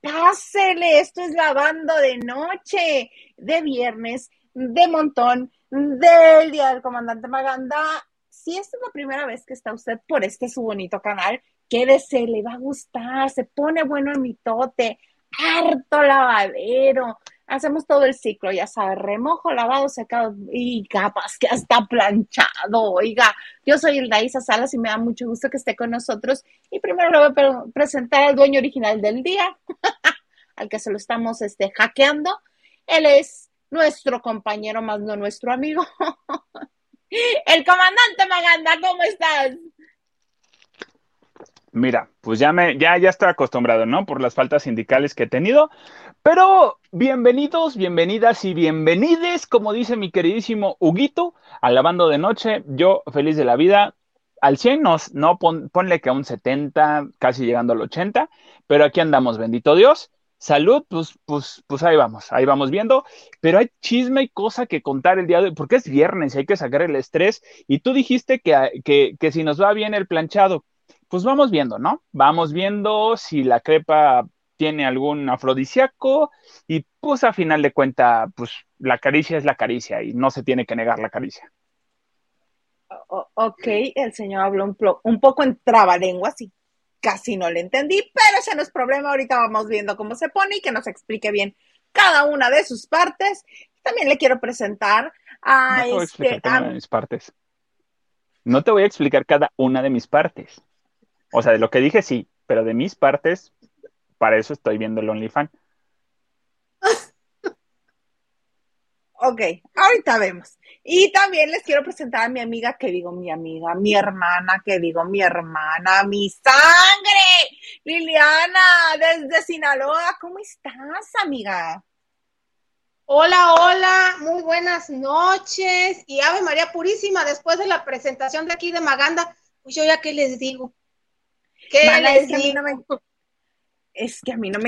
Pásele, esto es lavando de noche, de viernes, de montón, del Día del Comandante Maganda. Si esta es la primera vez que está usted por este su bonito canal, quédese, le va a gustar, se pone bueno el mitote, harto lavadero, hacemos todo el ciclo, ya sabes, remojo, lavado, secado y capas que hasta planchado. Oiga, yo soy el Isa Salas y me da mucho gusto que esté con nosotros. Y primero le voy a presentar al dueño original del día, al que se lo estamos este, hackeando. Él es nuestro compañero, más no nuestro amigo. el comandante Maganda, ¿cómo estás? Mira, pues ya me, ya, ya estoy acostumbrado, ¿no? Por las faltas sindicales que he tenido. Pero bienvenidos, bienvenidas y bienvenides, como dice mi queridísimo Huguito, al lavando de noche. Yo feliz de la vida. Al 100, no, ponle que a un 70, casi llegando al 80, pero aquí andamos, bendito Dios. Salud, pues, pues, pues ahí vamos, ahí vamos viendo. Pero hay chisme y cosa que contar el día de hoy, porque es viernes y hay que sacar el estrés. Y tú dijiste que, que, que si nos va bien el planchado, pues vamos viendo, ¿no? Vamos viendo si la crepa tiene algún afrodisíaco y pues a final de cuenta, pues la caricia es la caricia y no se tiene que negar la caricia. ok, el señor habló un, un poco en trabalenguas y casi no le entendí, pero ese no es problema, ahorita vamos viendo cómo se pone y que nos explique bien cada una de sus partes. También le quiero presentar a, no este, a... mis partes. No te voy a explicar cada una de mis partes. O sea, de lo que dije sí, pero de mis partes, para eso estoy viendo el OnlyFans. ok, ahorita vemos. Y también les quiero presentar a mi amiga, que digo mi amiga, mi hermana, que digo mi hermana, mi sangre, Liliana, desde Sinaloa. ¿Cómo estás, amiga? Hola, hola, muy buenas noches. Y Ave María Purísima, después de la presentación de aquí de Maganda, pues yo ya qué les digo. es, que a mí no me,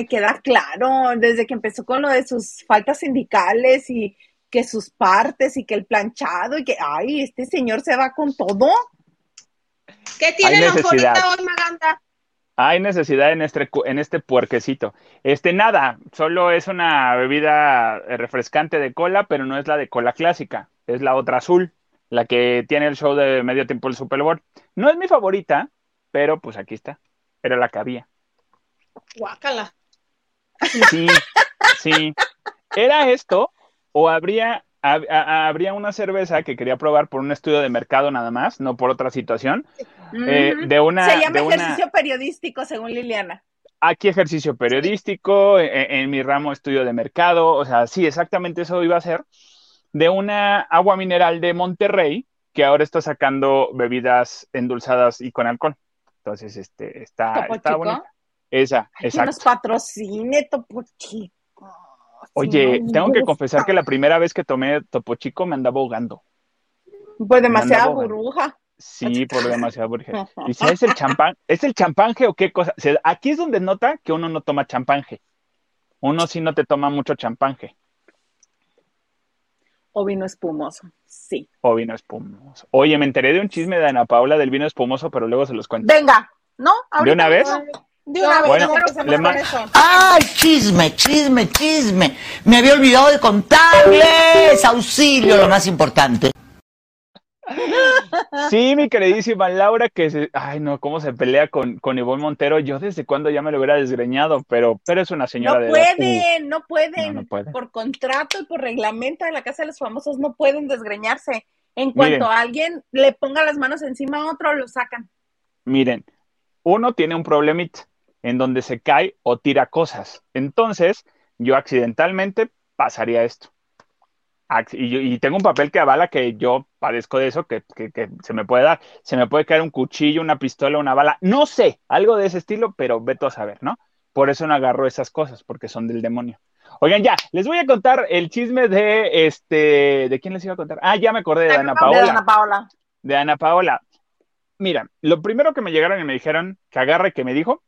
queda claro, desde que empezó con lo de sus faltas sindicales y que sus partes y que el planchado y que, ay, este señor se va con todo. ¿Qué tiene la hoy, Maganda? Hay necesidad en este, en este puerquecito. Este, nada, solo es una bebida refrescante de cola, pero no es la de cola clásica, es la otra azul, la que tiene el show de medio tiempo del Super Bowl. No es mi favorita, pero pues aquí está. Era la que había. Guácala. Sí, sí. ¿Era esto o habría, habría una cerveza que quería probar por un estudio de mercado nada más, no por otra situación? Eh, de una, Se llama ejercicio periodístico, según Liliana. Aquí ejercicio periodístico, en, e, en mi ramo estudio de mercado, o sea, sí, exactamente eso iba a ser, de una agua mineral de Monterrey que ahora está sacando bebidas endulzadas y con alcohol. Entonces, este, está, está bonita. Esa, exacto. Que nos patrocine Topo Chico. Oye, tengo que confesar que la primera vez que tomé Topo Chico me andaba ahogando. Pues demasiada burbuja. Sí, por demasiada burbuja. Y si es el champán, ¿es el champanje o qué cosa? aquí es donde nota que uno no toma champanje. Uno sí no te toma mucho champanje. O vino espumoso, sí. O vino espumoso. Oye, me enteré de un chisme de Ana Paula del vino espumoso, pero luego se los cuento. Venga, ¿no? ¿De una vez? De una vez. Bueno, ¡Ay, chisme, chisme, chisme! Me había olvidado de contarles. Auxilio, lo más importante. Sí, mi queridísima Laura, que se, ay no, cómo se pelea con, con Ivonne Montero. Yo desde cuando ya me lo hubiera desgreñado, pero, pero es una señora no de pueden, no pueden, no, pueden. Por contrato y por reglamento de la Casa de los Famosos no pueden desgreñarse. En cuanto a alguien le ponga las manos encima a otro, lo sacan. Miren, uno tiene un problemita en donde se cae o tira cosas. Entonces, yo accidentalmente pasaría esto y, tengo un papel que avala que yo padezco de eso, que, se me puede dar. Se me puede caer un cuchillo, una pistola, una bala, no sé, algo de ese estilo, pero veto a saber, ¿no? Por eso no agarro esas cosas, porque son del demonio. Oigan, ya, les voy a contar el chisme de este. ¿De quién les iba a contar? Ah, ya me acordé de Ana Paola. De Ana Paola. De Ana Paola. Mira, lo primero que me llegaron y me dijeron, que agarre, que me dijo,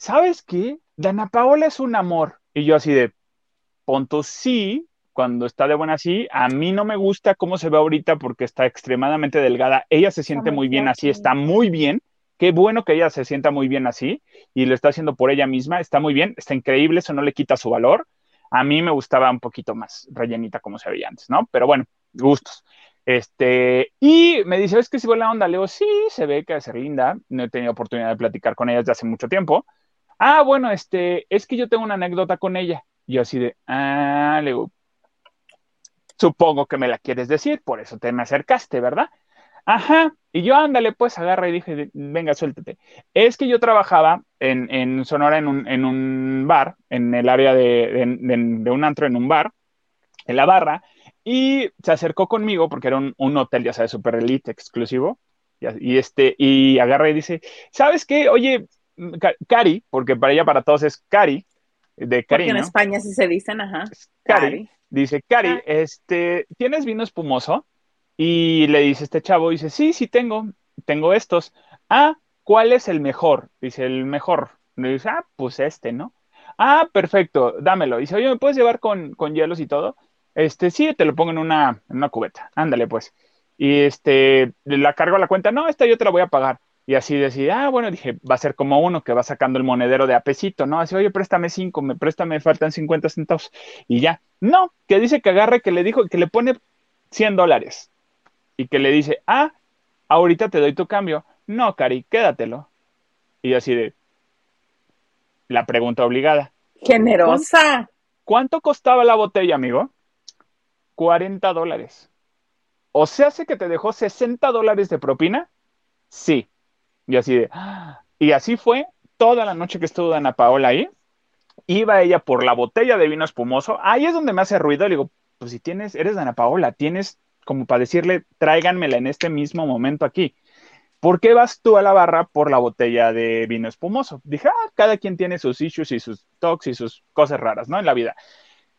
¿sabes qué? De Ana Paola es un amor. Y yo así de, punto sí, cuando está de buena así. A mí no me gusta cómo se ve ahorita porque está extremadamente delgada. Ella se siente muy bien así, está muy bien. qué bueno que ella se sienta muy bien así y lo está haciendo por ella misma, está muy bien, está increíble, eso no le quita su valor. A mí me gustaba un poquito más rellenita como se veía antes, ¿no? Pero bueno, gustos. Este, y me dice, ¿es que si fue la onda? Le digo, sí, se ve que es ser linda. No he tenido oportunidad de platicar con ella desde hace mucho tiempo. Ah, bueno, este, es que yo tengo una anécdota con ella. Y yo así de, ah, le supongo que me la quieres decir, por eso te me acercaste, ¿verdad? Ajá, y yo ándale, pues agarra y dije, venga, suéltate. Es que yo trabajaba en, Sonora en un, en un, bar, en el área de, de, un antro, en un bar, en la barra, y se acercó conmigo porque era un, un hotel, ya sabes, super elite, exclusivo, y, este, y agarra y dice, ¿sabes qué? Oye, Cari, porque para ella, para todos es Cari, de Cari. Porque en España sí se dicen, ajá. Cari. Dice, Cari, este, ¿tienes vino espumoso? Y le dice este chavo, dice, sí, sí tengo, tengo estos. Ah, ¿cuál es el mejor? Dice, el mejor. Le dice, ah, pues este, ¿no? Ah, perfecto, dámelo. Dice, oye, ¿me puedes llevar con, con hielos y todo? Este, sí, te lo pongo en una, en una cubeta. Ándale, pues. Y este, la cargo a la cuenta, no, esta yo te la voy a pagar. Y así decía, ah, bueno, dije, va a ser como uno que va sacando el monedero de apesito, ¿no? Así, oye, préstame cinco, me préstame, faltan 50 centavos. Y ya. No, que dice que agarre, que le dijo, que le pone 100 dólares. Y que le dice, ah, ahorita te doy tu cambio. No, Cari, quédatelo. Y así de, la pregunta obligada. Generosa. ¿Cuánto costaba la botella, amigo? 40 dólares. O sea, hace que te dejó 60 dólares de propina. Sí. Y así de, y así fue toda la noche que estuvo Ana Paola ahí. Iba ella por la botella de vino espumoso. Ahí es donde me hace ruido. Le digo, pues si tienes, eres Ana Paola, tienes como para decirle, tráiganmela en este mismo momento aquí. ¿Por qué vas tú a la barra por la botella de vino espumoso? Dije, ah, cada quien tiene sus issues y sus talks y sus cosas raras, ¿no? En la vida.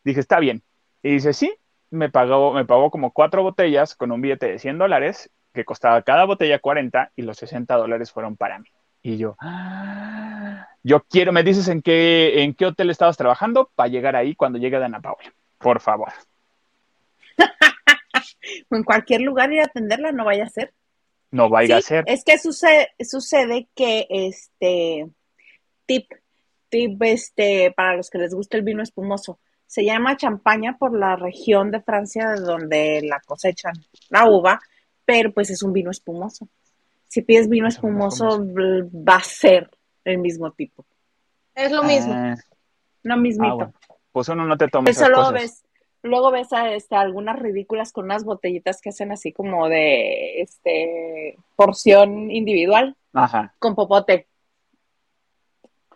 Dije, está bien. Y dice, sí, me pagó, me pagó como cuatro botellas con un billete de 100 dólares que costaba cada botella 40 y los 60 dólares fueron para mí. Y yo, ah, yo quiero, me dices en qué, en qué hotel estabas trabajando para llegar ahí cuando llegue Dana Paula, por favor. en cualquier lugar ir a atenderla, no vaya a ser. No vaya a ser. Es que sucede, sucede que este tip, tip este, para los que les gusta el vino espumoso, se llama champaña por la región de Francia donde la cosechan la uva pero pues es un vino espumoso. Si pides vino espumoso, va a ser el mismo tipo. Es lo mismo. Ah. no mismito. Ah, pues uno no te toma Eso luego ves, luego ves a, este, algunas ridículas con unas botellitas que hacen así como de este porción individual. Ajá. Con popote.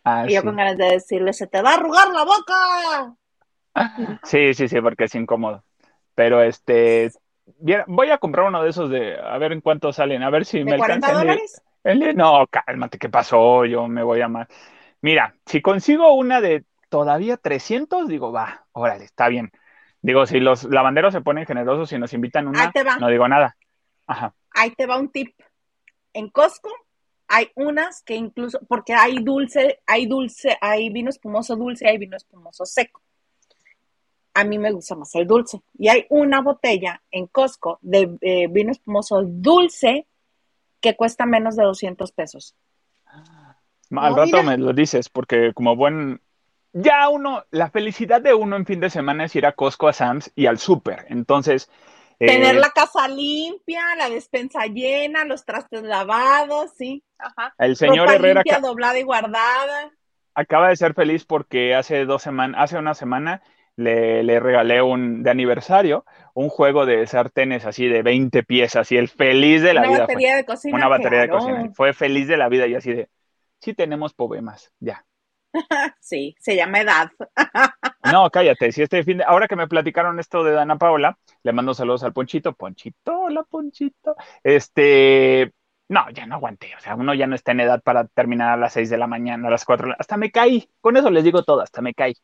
Ah, y yo con ganas de decirle, se te va a arrugar la boca. Sí, sí, sí, porque es incómodo. Pero este, voy a comprar uno de esos de a ver en cuánto salen, a ver si me alcanza. dólares? no, cálmate, ¿qué pasó? Yo me voy a más. Mira, si consigo una de todavía 300, digo, va, órale, está bien. Digo, si los lavanderos se ponen generosos y nos invitan una, no digo nada. Ajá. Ahí te va un tip. En Costco hay unas que incluso, porque hay dulce, hay dulce, hay vino espumoso dulce, hay vino espumoso seco a mí me gusta más el dulce. Y hay una botella en Costco de eh, vino espumoso dulce que cuesta menos de 200 pesos. Al rato me lo dices, porque como buen... Ya uno, la felicidad de uno en fin de semana es ir a Costco, a Sam's y al súper. Entonces... Tener eh, la casa limpia, la despensa llena, los trastes lavados, sí. Ajá. El señor Herrera... Limpia, doblada y guardada. Acaba de ser feliz porque hace dos semanas, hace una semana le, regalé un de aniversario un juego de sartenes así de 20 piezas y el feliz de la vida. Una batería de cocina. Una batería de cocina. Fue feliz de la vida y así de, sí tenemos problemas, ya. sí, se llama edad. no, cállate, si este fin de... Ahora que me platicaron esto de Dana Paola, le mando saludos al Ponchito. Ponchito, hola Ponchito. Este, no, ya no aguanté. O sea, uno ya no está en edad para terminar a las 6 de la mañana, a las 4. Hasta me caí. Con eso les digo todo, hasta me caí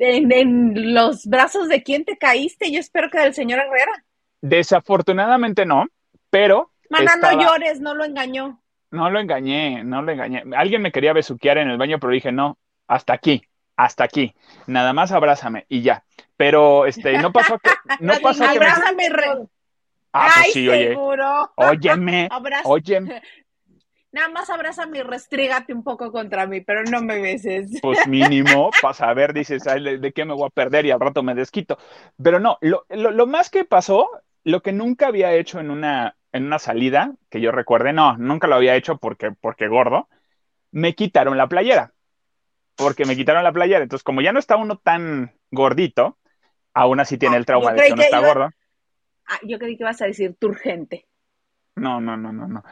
en, los brazos de quién te caíste. Yo espero que del señor Herrera. Desafortunadamente no, pero. Mana, no llores, no lo engañó. No lo engañé, no lo engañé. Alguien me quería besuquear en el baño, pero dije, no, hasta aquí, hasta aquí. Nada más abrázame y ya. Pero este, no pasó que. No pasó que abrázame, Ah, pues sí, oye. Óyeme, óyeme. Nada más abrázame y restrígate un poco contra mí, pero no me beses. Pues mínimo, para saber, dices, de, qué me voy a perder y al rato me desquito. Pero no, lo, lo, más que pasó, lo que nunca había hecho en una, en una salida, que yo recuerde, no, nunca lo había hecho porque, porque gordo, me quitaron la playera. Porque me quitaron la playera. Entonces, como ya no está uno tan gordito, aún así tiene el trauma de que uno está gordo. Ah, yo creí que ibas a decir turgente. No, no, no, no, no.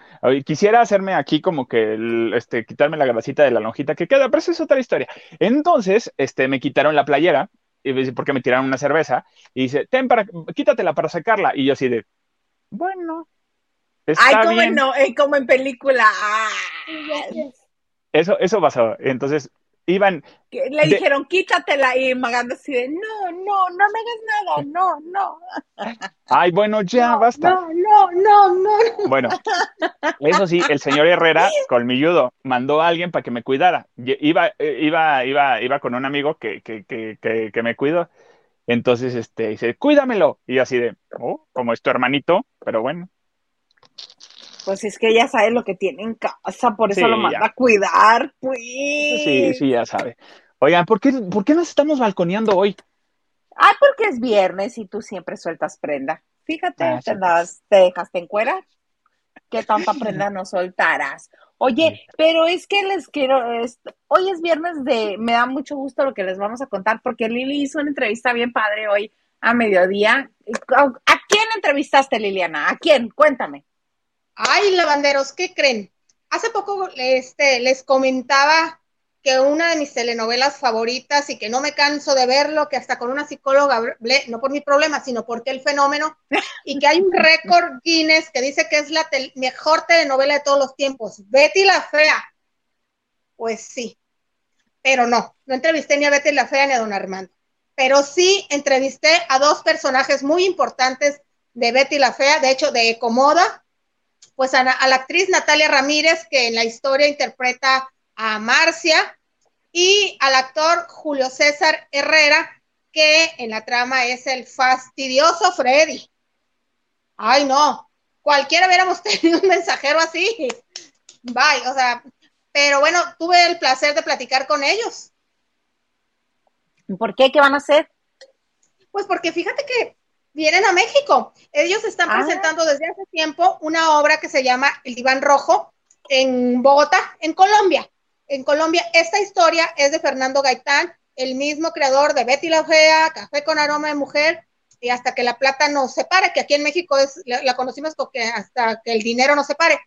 Quisiera hacerme aquí como que, este, quitarme la grasita de la lonjita que queda, pero esa es otra historia. Entonces, este, me quitaron la playera, y porque me tiraron una cerveza, y dice, ten para, quítatela para sacarla. Y yo así de, bueno. Está Ay, como, No, eh, como en película. Ah. Eso, eso pasó. Entonces, iban. Le dijeron, quítatela, y Maganda así de, no, no, no me hagas nada, no, no. Ay, bueno, ya, basta. No, no, no, no. Bueno, eso sí, el señor Herrera, colmilludo, mandó a alguien para que me cuidara. Iba, eh, iba, iba, iba con un amigo que, que, que, que me cuidó. Entonces, este, dice, cuídamelo. Y así de, oh, como es tu hermanito, pero bueno. Pues es que ella sabe lo que tiene en casa, por eso lo manda a cuidar, pues. Sí, sí, ya sabe. Oigan, ¿por qué, ¿por qué nos estamos balconeando hoy? Ah, porque es viernes y tú siempre sueltas prenda. Fíjate, ah, te, das, te dejaste en cuera. ¿Qué tanta prenda no soltarás? Oye, pero es que les quiero, hoy es viernes de, me da mucho gusto lo que les vamos a contar, porque Lili hizo una entrevista bien padre hoy a mediodía. ¿A quién entrevistaste, Liliana? ¿A quién? Cuéntame. Ay, lavanderos, ¿qué creen? Hace poco este, les comentaba que una de mis telenovelas favoritas y que no me canso de verlo, que hasta con una psicóloga no por mi problema, sino porque el fenómeno, y que hay un récord Guinness que dice que es la mejor telenovela de todos los tiempos, Betty la Fea. Pues sí, pero no, no entrevisté ni a Betty la Fea ni a Don Armando, pero sí entrevisté a dos personajes muy importantes de Betty la Fea, de hecho de Ecomoda, pues a, la actriz Natalia Ramírez, que en la historia interpreta a Marcia, y al actor Julio César Herrera, que en la trama es el fastidioso Freddy. Ay, no, cualquiera hubiéramos tenido un mensajero así. Bye, o sea, pero bueno, tuve el placer de platicar con ellos. ¿Por qué? ¿Qué van a hacer? Pues porque fíjate que vienen a México. Ellos están ah. presentando desde hace tiempo una obra que se llama El Diván Rojo en Bogotá, en Colombia. En Colombia, esta historia es de Fernando Gaitán, el mismo creador de Betty la Fea, Café con aroma de mujer y hasta que la plata nos separe, que aquí en México es, la, conocimos porque hasta que el dinero nos separe.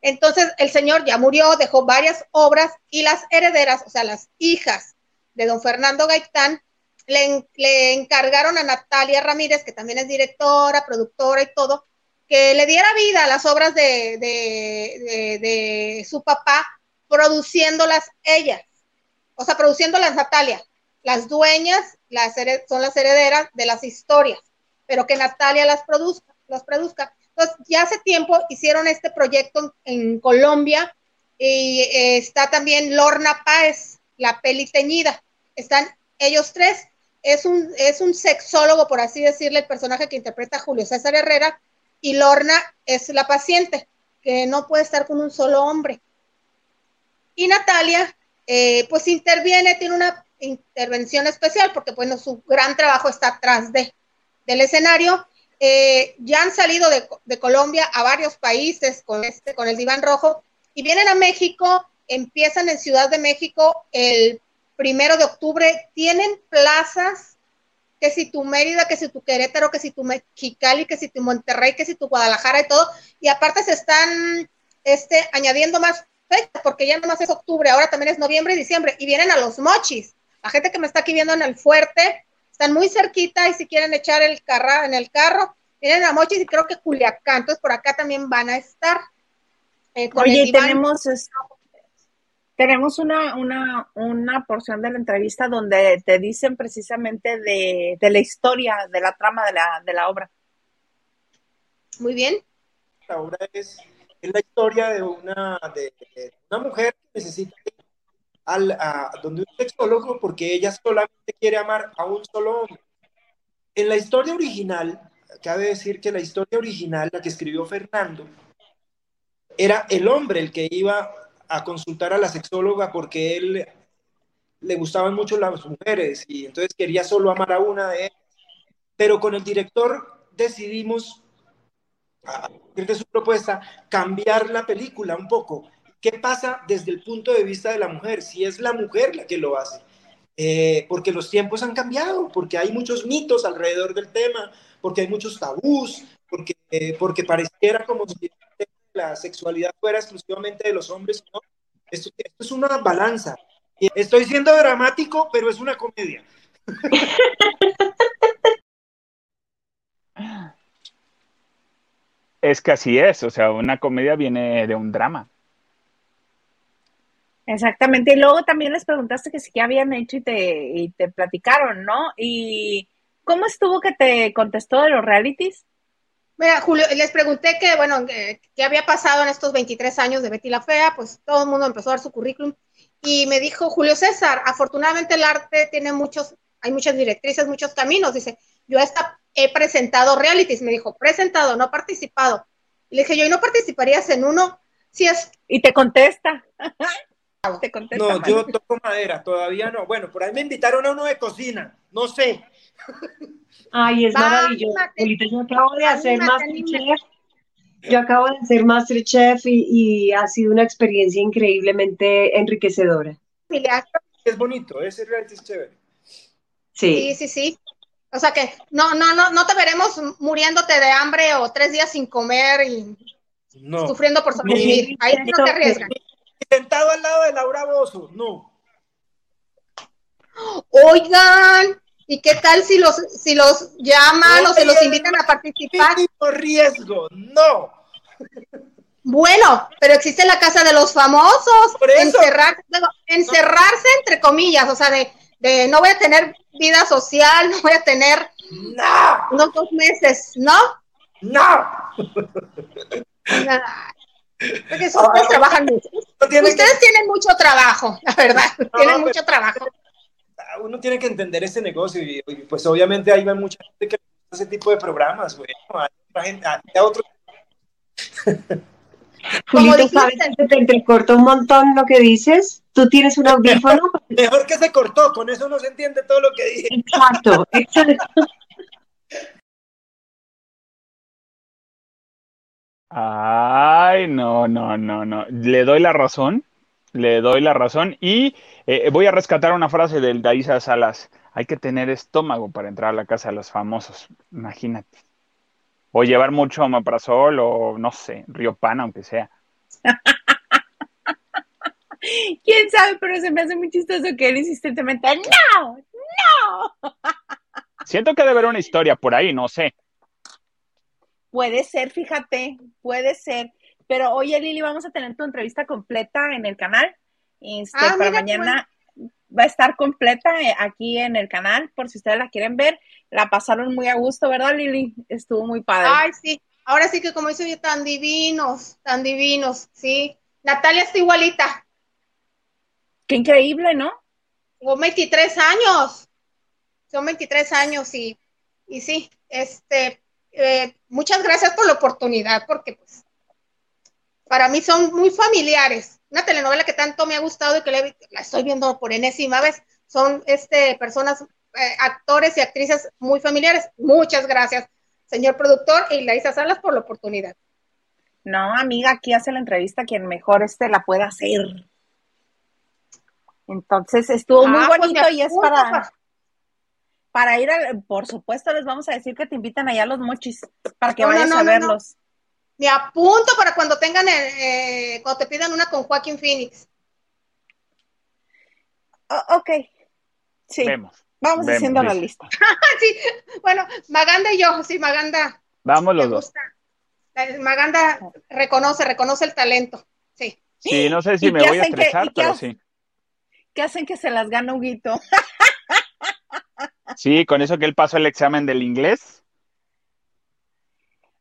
Entonces, el señor ya murió, dejó varias obras y las herederas, o sea, las hijas de don Fernando Gaitán, le, encargaron a Natalia Ramírez, que también es directora, productora y todo, que le diera vida a las obras de, de, su papá, produciéndolas ellas, o sea, produciéndolas Natalia. Las dueñas las son las herederas de las historias, pero que Natalia las produzca, las produzca. Entonces, ya hace tiempo hicieron este proyecto en, Colombia y eh, está también Lorna Páez, la peli teñida. Están ellos tres es un, es un sexólogo, por así decirle, el personaje que interpreta Julio César Herrera, y Lorna es la paciente, que no puede estar con un solo hombre. Y Natalia, eh, pues interviene, tiene una intervención especial, porque bueno, su gran trabajo está atrás de, del escenario. Eh, ya han salido de, de, Colombia a varios países con, este, con el diván rojo y vienen a México, empiezan en Ciudad de México el primero de octubre, tienen plazas, que si tu Mérida, que si tu Querétaro, que si tu Mexicali, que si tu Monterrey, que si tu Guadalajara y todo, y aparte se están este, añadiendo más fechas, porque ya no más es octubre, ahora también es noviembre y diciembre, y vienen a los mochis. La gente que me está aquí viendo en el fuerte, están muy cerquita y si quieren echar el carro en el carro, vienen a mochis y creo que Culiacán, entonces por acá también van a estar. Eh, Oye, tenemos tenemos una, una, una porción de la entrevista donde te dicen precisamente de, la historia, de la trama de la, de la obra. Muy bien. La obra es, la historia de una, de, una mujer que necesita al, a, donde un sexólogo porque ella solamente quiere amar a un solo hombre. En la historia original, cabe decir que la historia original, la que escribió Fernando, era el hombre el que iba a consultar a la sexóloga porque él le gustaban mucho las mujeres y entonces quería solo amar a una de ellas. Pero con el director decidimos, a partir de su propuesta, cambiar la película un poco. ¿Qué pasa desde el punto de vista de la mujer? Si es la mujer la que lo hace. Eh, porque los tiempos han cambiado, porque hay muchos mitos alrededor del tema, porque hay muchos tabús, porque, eh, porque pareciera como la sexualidad fuera exclusivamente de los hombres. Esto, esto es una balanza. Estoy siendo dramático, pero es una comedia. Es que así es, o sea, una comedia viene de un drama. Exactamente, y luego también les preguntaste que si ya habían hecho y te, y te platicaron, ¿no? ¿Y cómo estuvo que te contestó de los realities? Mira, Julio, les pregunté que, bueno, qué había pasado en estos 23 años de Betty la Fea, pues todo el mundo empezó a dar su currículum y me dijo Julio César, afortunadamente el arte tiene muchos, hay muchas directrices, muchos caminos. Dice, yo hasta he presentado realities. Me dijo, presentado, no participado. Y le dije, yo, ¿y no participarías en uno? Si es. Y te contesta. te contesta no, yo toco madera, todavía no. Bueno, por ahí me invitaron a uno de cocina, no sé. Ay, es maravilloso. yo acabo de hacer Masterchef. Yo acabo de hacer Masterchef y, y ha sido una experiencia increíblemente enriquecedora. Es bonito, ese reality es chévere. Sí. sí, sí, sí. O sea que no, no, no, no te veremos muriéndote de hambre o tres días sin comer y sufriendo por sobrevivir. Ahí no te arriesgan. Sentado al lado de Laura Bozo, no. Oigan, ¿y qué tal si los, si los llaman o se los invitan a participar? riesgo, no. Bueno, pero existe la casa de los famosos. Encerrarse, encerrarse entre comillas, o sea, de de no voy a tener vida social, no voy a tener no. unos dos meses, ¿no? No. Porque ustedes trabajan mucho. ustedes tienen mucho trabajo, la verdad, tienen mucho trabajo. Uno tiene que entender ese negocio y, pues obviamente ahí va mucha gente que ese tipo de programas, güey. Hay, hay otros Julito, ¿sabes que te entrecorta un montón lo que dices? Tú tienes un audífono. Mejor que se cortó, con eso no se entiende todo lo que dije. Exacto, exacto. Ay, no, no, no, no. Le doy la razón, le doy la razón y eh, voy a rescatar una frase del Daisa Salas. Hay que tener estómago para entrar a la casa de los famosos. Imagínate o llevar mucho omeprazol o no sé, Pan, aunque sea. ¿Quién sabe? Pero se me hace muy chistoso que él insistentemente, no, no. Siento que debe haber una historia por ahí, no sé. Puede ser, fíjate, puede ser. Pero oye, Lili, vamos a tener tu entrevista completa en el canal. Este, ah, para mañana va a estar completa eh, aquí en el canal, por si ustedes la quieren ver. La pasaron muy a gusto, ¿verdad, Lili? Estuvo muy padre. Ay, sí. Ahora sí que como dice yo, tan divinos, tan divinos, sí. Natalia está igualita. Qué increíble, ¿no? Son 23 años. Son 23 años y, y sí, este, eh, muchas gracias por la oportunidad, porque pues para mí son muy familiares. Una telenovela que tanto me ha gustado y que la estoy viendo por enésima vez. Son este, personas eh, actores y actrices muy familiares. Muchas gracias, señor productor y Laisa Salas, por la oportunidad. No, amiga, aquí hace la entrevista quien mejor este la pueda hacer. Entonces estuvo muy ah, pues bonito y es para, para ir, a, por supuesto, les vamos a decir que te invitan allá a los mochis para que vayas a verlos. Me apunto para cuando tengan, eh, cuando te pidan una con Joaquín Phoenix. Oh, ok. Sí. Vemos. Vamos haciendo la lista. sí, bueno, Maganda y yo, sí, Maganda. Vamos los dos. Maganda reconoce, reconoce el talento, sí. Sí, no sé si me voy a estresar, pero sí. ¿Qué hacen que se las gana Huguito? sí, con eso que él pasó el examen del inglés.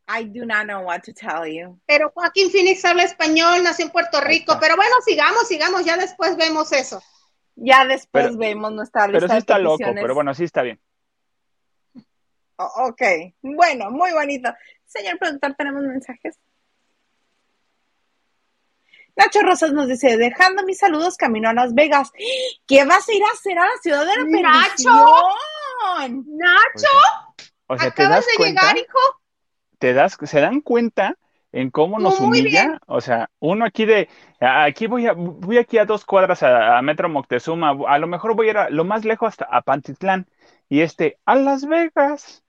I do not know what to tell you. Pero Joaquín Phoenix habla español, nació en Puerto Rico, pero bueno, sigamos, sigamos, ya después vemos eso. Ya después vemos nuestra lista Pero sí está loco, pero bueno, sí está bien. ok, bueno, muy bonito. Señor productor, ¿tenemos mensajes? Nacho Rosas nos dice, dejando mis saludos camino a Las Vegas. ¿Qué vas a ir a hacer a la ciudad de la Nacho. Nacho. O sea, ¿te Acabas de cuenta? llegar, hijo. ¿Te das, se dan cuenta en cómo nos Muy humilla? bien. O sea, uno aquí de, aquí voy a, voy aquí a dos cuadras a, a Metro Moctezuma, a lo mejor voy a ir a, lo más lejos hasta a Pantitlán, y este, a Las Vegas.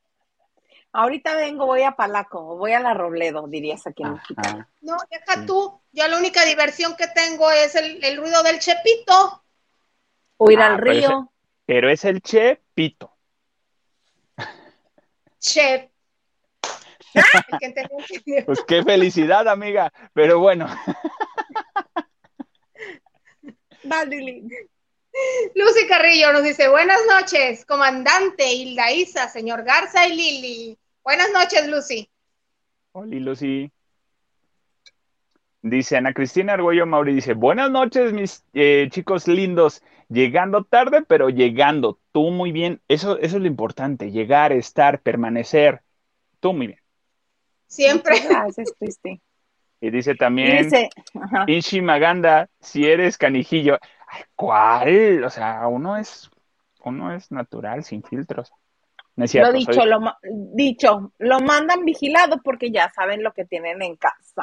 Ahorita vengo, voy a Palaco, voy a la Robledo, dirías aquí en México. No, deja tú. Yo la única diversión que tengo es el, el ruido del chepito. O ir Ah, al pero río. Pero es el Chepito. Chep. El que entendió, Pues qué felicidad, amiga. Pero bueno. Lucy Carrillo nos dice, buenas noches, comandante Hilda Isa, señor Garza y Lili. Buenas noches, Lucy. Oli Lucy. Dice Ana Cristina Argüello Mauri, dice, buenas noches, mis eh, chicos lindos. Llegando tarde, pero llegando. Tú muy bien. Eso, eso es lo importante. Llegar, estar, permanecer. Tú muy bien. Siempre. Muchas Gracias, Cristi. Y dice también dice, Inshi Maganda, si eres canijillo. Ay, ¿Cuál? O sea, uno es, uno es natural, sin filtros. No es cierto, lo dicho, soy- lo dicho, lo mandan vigilado porque ya saben lo que tienen en casa.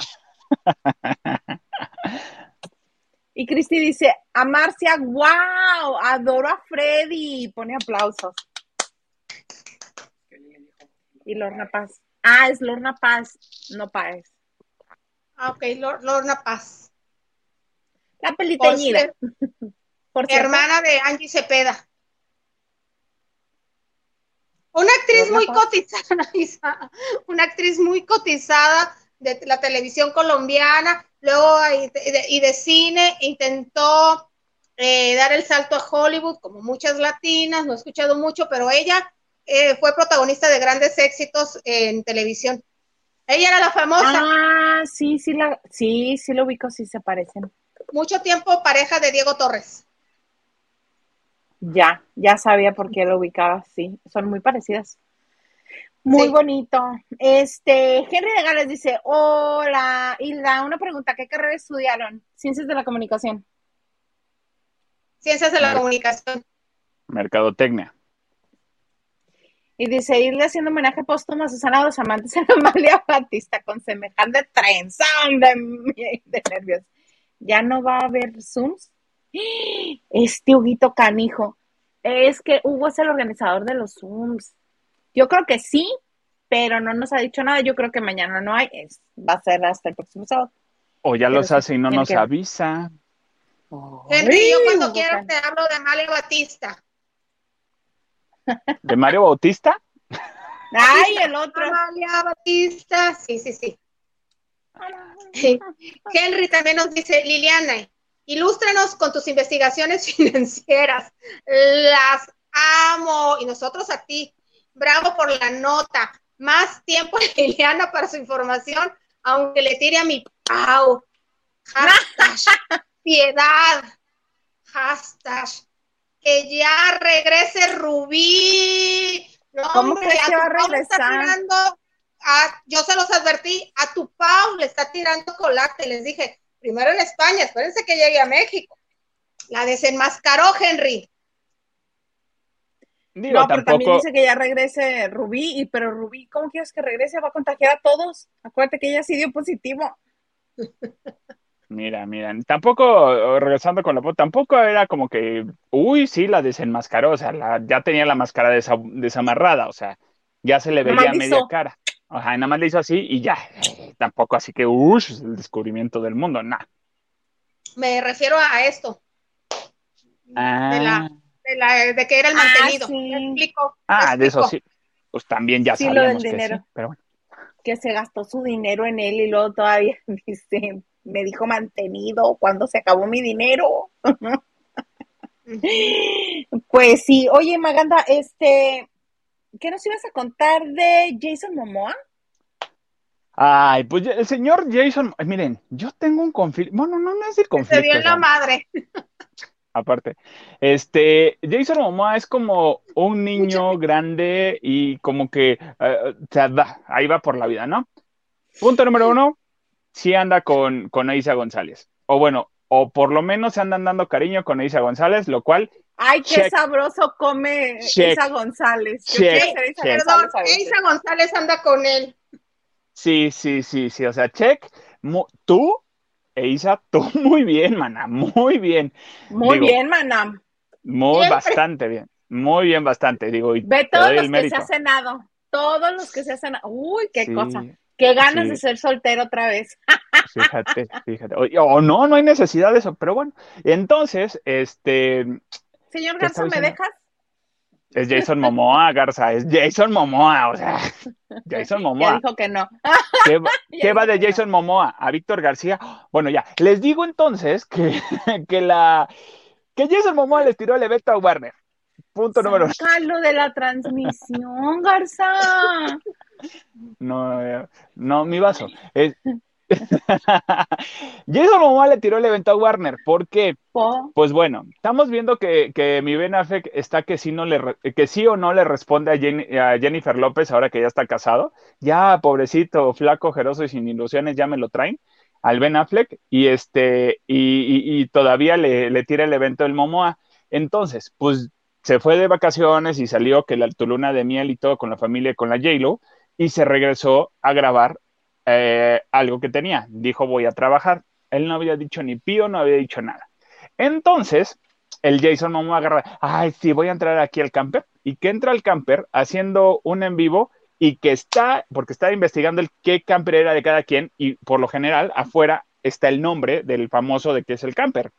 Y Cristi dice, a Marcia, wow, adoro a Freddy. Pone aplausos. Y Lorna Paz. Ah, es Lorna Paz, no Páez. Ah, ok, Lor- Lorna Paz. La peliteñida. Por hermana de Angie Cepeda. Una actriz Lorna muy Paz. cotizada, una actriz muy cotizada de la televisión colombiana, luego y de, y de cine, intentó eh, dar el salto a Hollywood, como muchas latinas, no he escuchado mucho, pero ella eh, fue protagonista de grandes éxitos en televisión. Ella era la famosa, Ah, sí, sí, la, sí, sí lo ubico, sí se parecen. mucho tiempo pareja de Diego Torres. Ya, ya sabía por qué lo ubicaba, sí, son muy parecidas. Muy Sí. bonito. Este, Henry de Gales dice, hola, Hilda, una pregunta, ¿qué carrera estudiaron? Ciencias de la comunicación. Ciencias de la comunicación. Mercadotecnia. Y dice, Hilda haciendo homenaje póstumo a Susana Dos Amantes en Amalia Batista con semejante trenzón de, de nervios. ¿Ya no va a haber Zooms? Este Huguito Canijo. Es que Hugo es el organizador de los Zooms. Yo creo que sí, pero no nos ha dicho nada. Yo creo que mañana no hay. Es, va a ser hasta el próximo sábado. O ya Pero los hace y no nos que- avisa. Henry, yo cuando Can- te hablo de Amalia Batista. ¿De Mario Bautista? Ay, el otro. Amalia Batista, sí, sí, sí. Sí. Henry también nos dice, Liliana, ilústranos con tus investigaciones financieras. Las amo. Y nosotros a ti. Bravo por la nota. Más tiempo Liliana para su información, aunque le tire a mi pau. Hashtag piedad. Hashtag que ya regrese Rubí. No, ¿Cómo hombre, que va tu a Pau le está regresar? tirando a- yo se los advertí, a tu Pau le está tirando colate. Les dije, primero en España, espérense que llegue a México. La desenmascaró Henry. Digo, No, pero también dice que ya regrese Rubí, y pero Rubí, ¿cómo quieres que regrese? Va a contagiar a todos. Acuérdate que ella sí dio positivo. Mira, mira, tampoco, regresando con la foto, tampoco era como que, uy, sí, la desenmascaró, o sea, la- ya tenía la máscara desa- desamarrada, o sea, ya se le veía media hizo. cara. Ajá, nada más le hizo así y ya, tampoco así que, uy, el descubrimiento del mundo, nada. Me refiero a esto, Ah, de, la, de, la, de que era el Ah, mantenido. sí. ¿Me explico? ah, ¿Me de eso sí, pues también ya Sí, lo sabíamos del que sí, dinero. pero bueno. Que se gastó su dinero en él y luego todavía dice, me dijo mantenido cuando se acabó mi dinero. Pues sí, oye Maganda, este, ¿qué nos ibas a contar de Jason Momoa? Ay, pues el señor Jason, miren, yo tengo un conflicto, bueno, no, no es el Se conflicto, dio o en la madre. aparte. Este, Jason Momoa es como un niño grande y como que o sea, va, ahí va por la vida, ¿no? Punto número uno, sí anda con, con Aiza González. o bueno, o por lo menos se andan dando cariño con Isa González, lo cual Ay, qué sabroso come Isa González. Perdón, Isa González anda con él. Sí, sí, sí, sí. O sea, check. Tú e Isa, tú muy bien, mana. Muy bien. Muy bien, mana. Muy, bastante bien. Muy bien, bastante. Digo, Ve todos los que se ha cenado. Todos los que se ha cenado. Uy, qué cosa. Qué ganas de ser soltero otra vez. Fíjate, fíjate. O, no, no hay necesidad de eso, pero bueno. Entonces, este. Señor Garza, ¿me dejas? Es Jason Momoa, Garza, es Jason Momoa, o sea, Jason Momoa. Ya dijo que no. ¿Qué, va de Jason Momoa? ¿A Víctor García? Bueno, ya, les digo entonces que, que la que Jason Momoa les tiró el evento a Warner. Punto número uno. de la transmisión, Garza. No, eh, no, mi vaso. Es, Jason Momoa le tiró el evento a Warner. ¿Por qué? Pues bueno, estamos viendo que, mi Ben Affleck está que sí, no le, que sí o no le responde a, Jennifer López ahora que ya está casado. Ya, pobrecito, flaco, jeroso y sin ilusiones, ya me lo traen al Ben Affleck y, este, y, todavía le, le, tira el evento el Momoa. Entonces, pues se fue de vacaciones y salió que la, tu luna de miel y todo con la familia, con la J-Lo, y se regresó a grabar eh, algo que tenía. Dijo, voy a trabajar. Él no había dicho ni pío, no había dicho nada. Entonces, el Jason Momoa agarra, ay, sí, voy a entrar aquí al camper. Y que entra al camper haciendo un en vivo y que está, porque está investigando el qué camper era de cada quien y por lo general afuera está el nombre del famoso de qué es el camper.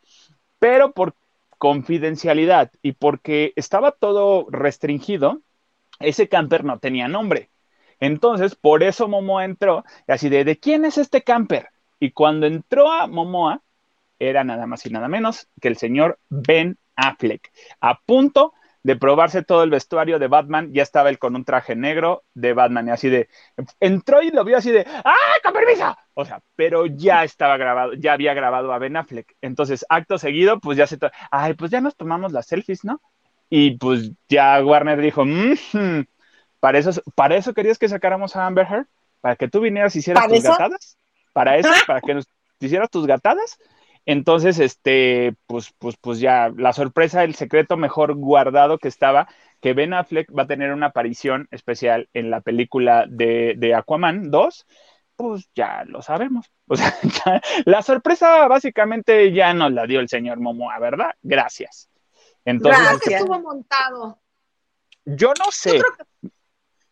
Pero por confidencialidad y porque estaba todo restringido, ese camper no tenía nombre. Entonces, por eso Momoa entró, así de, ¿de quién es este camper? Y cuando entró a Momoa, era nada más y nada menos que el señor Ben Affleck, a punto de probarse todo el vestuario de Batman, ya estaba él con un traje negro de Batman y así de, entró y lo vio así de, ¡ah, con permiso! O sea, pero ya estaba grabado, ya había grabado a Ben Affleck. Entonces, acto seguido, pues ya se, ay, pues ya nos tomamos las selfies, ¿no? Y pues ya Warner dijo, mmm, ¿Para eso, ¿Para eso querías que sacáramos a Amber Heard? ¿Para que tú vinieras y hicieras tus gatadas? ¿Para eso? ¿Para que nos hicieras tus gatadas? Entonces, este, pues, pues, pues ya, la sorpresa, el secreto mejor guardado que estaba, que Ben Affleck va a tener una aparición especial en la película de, de Aquaman 2, pues ya lo sabemos. O sea, la sorpresa básicamente ya nos la dio el señor Momoa, ¿verdad? Gracias. Entonces, Gracias. estuvo montado. Yo no sé.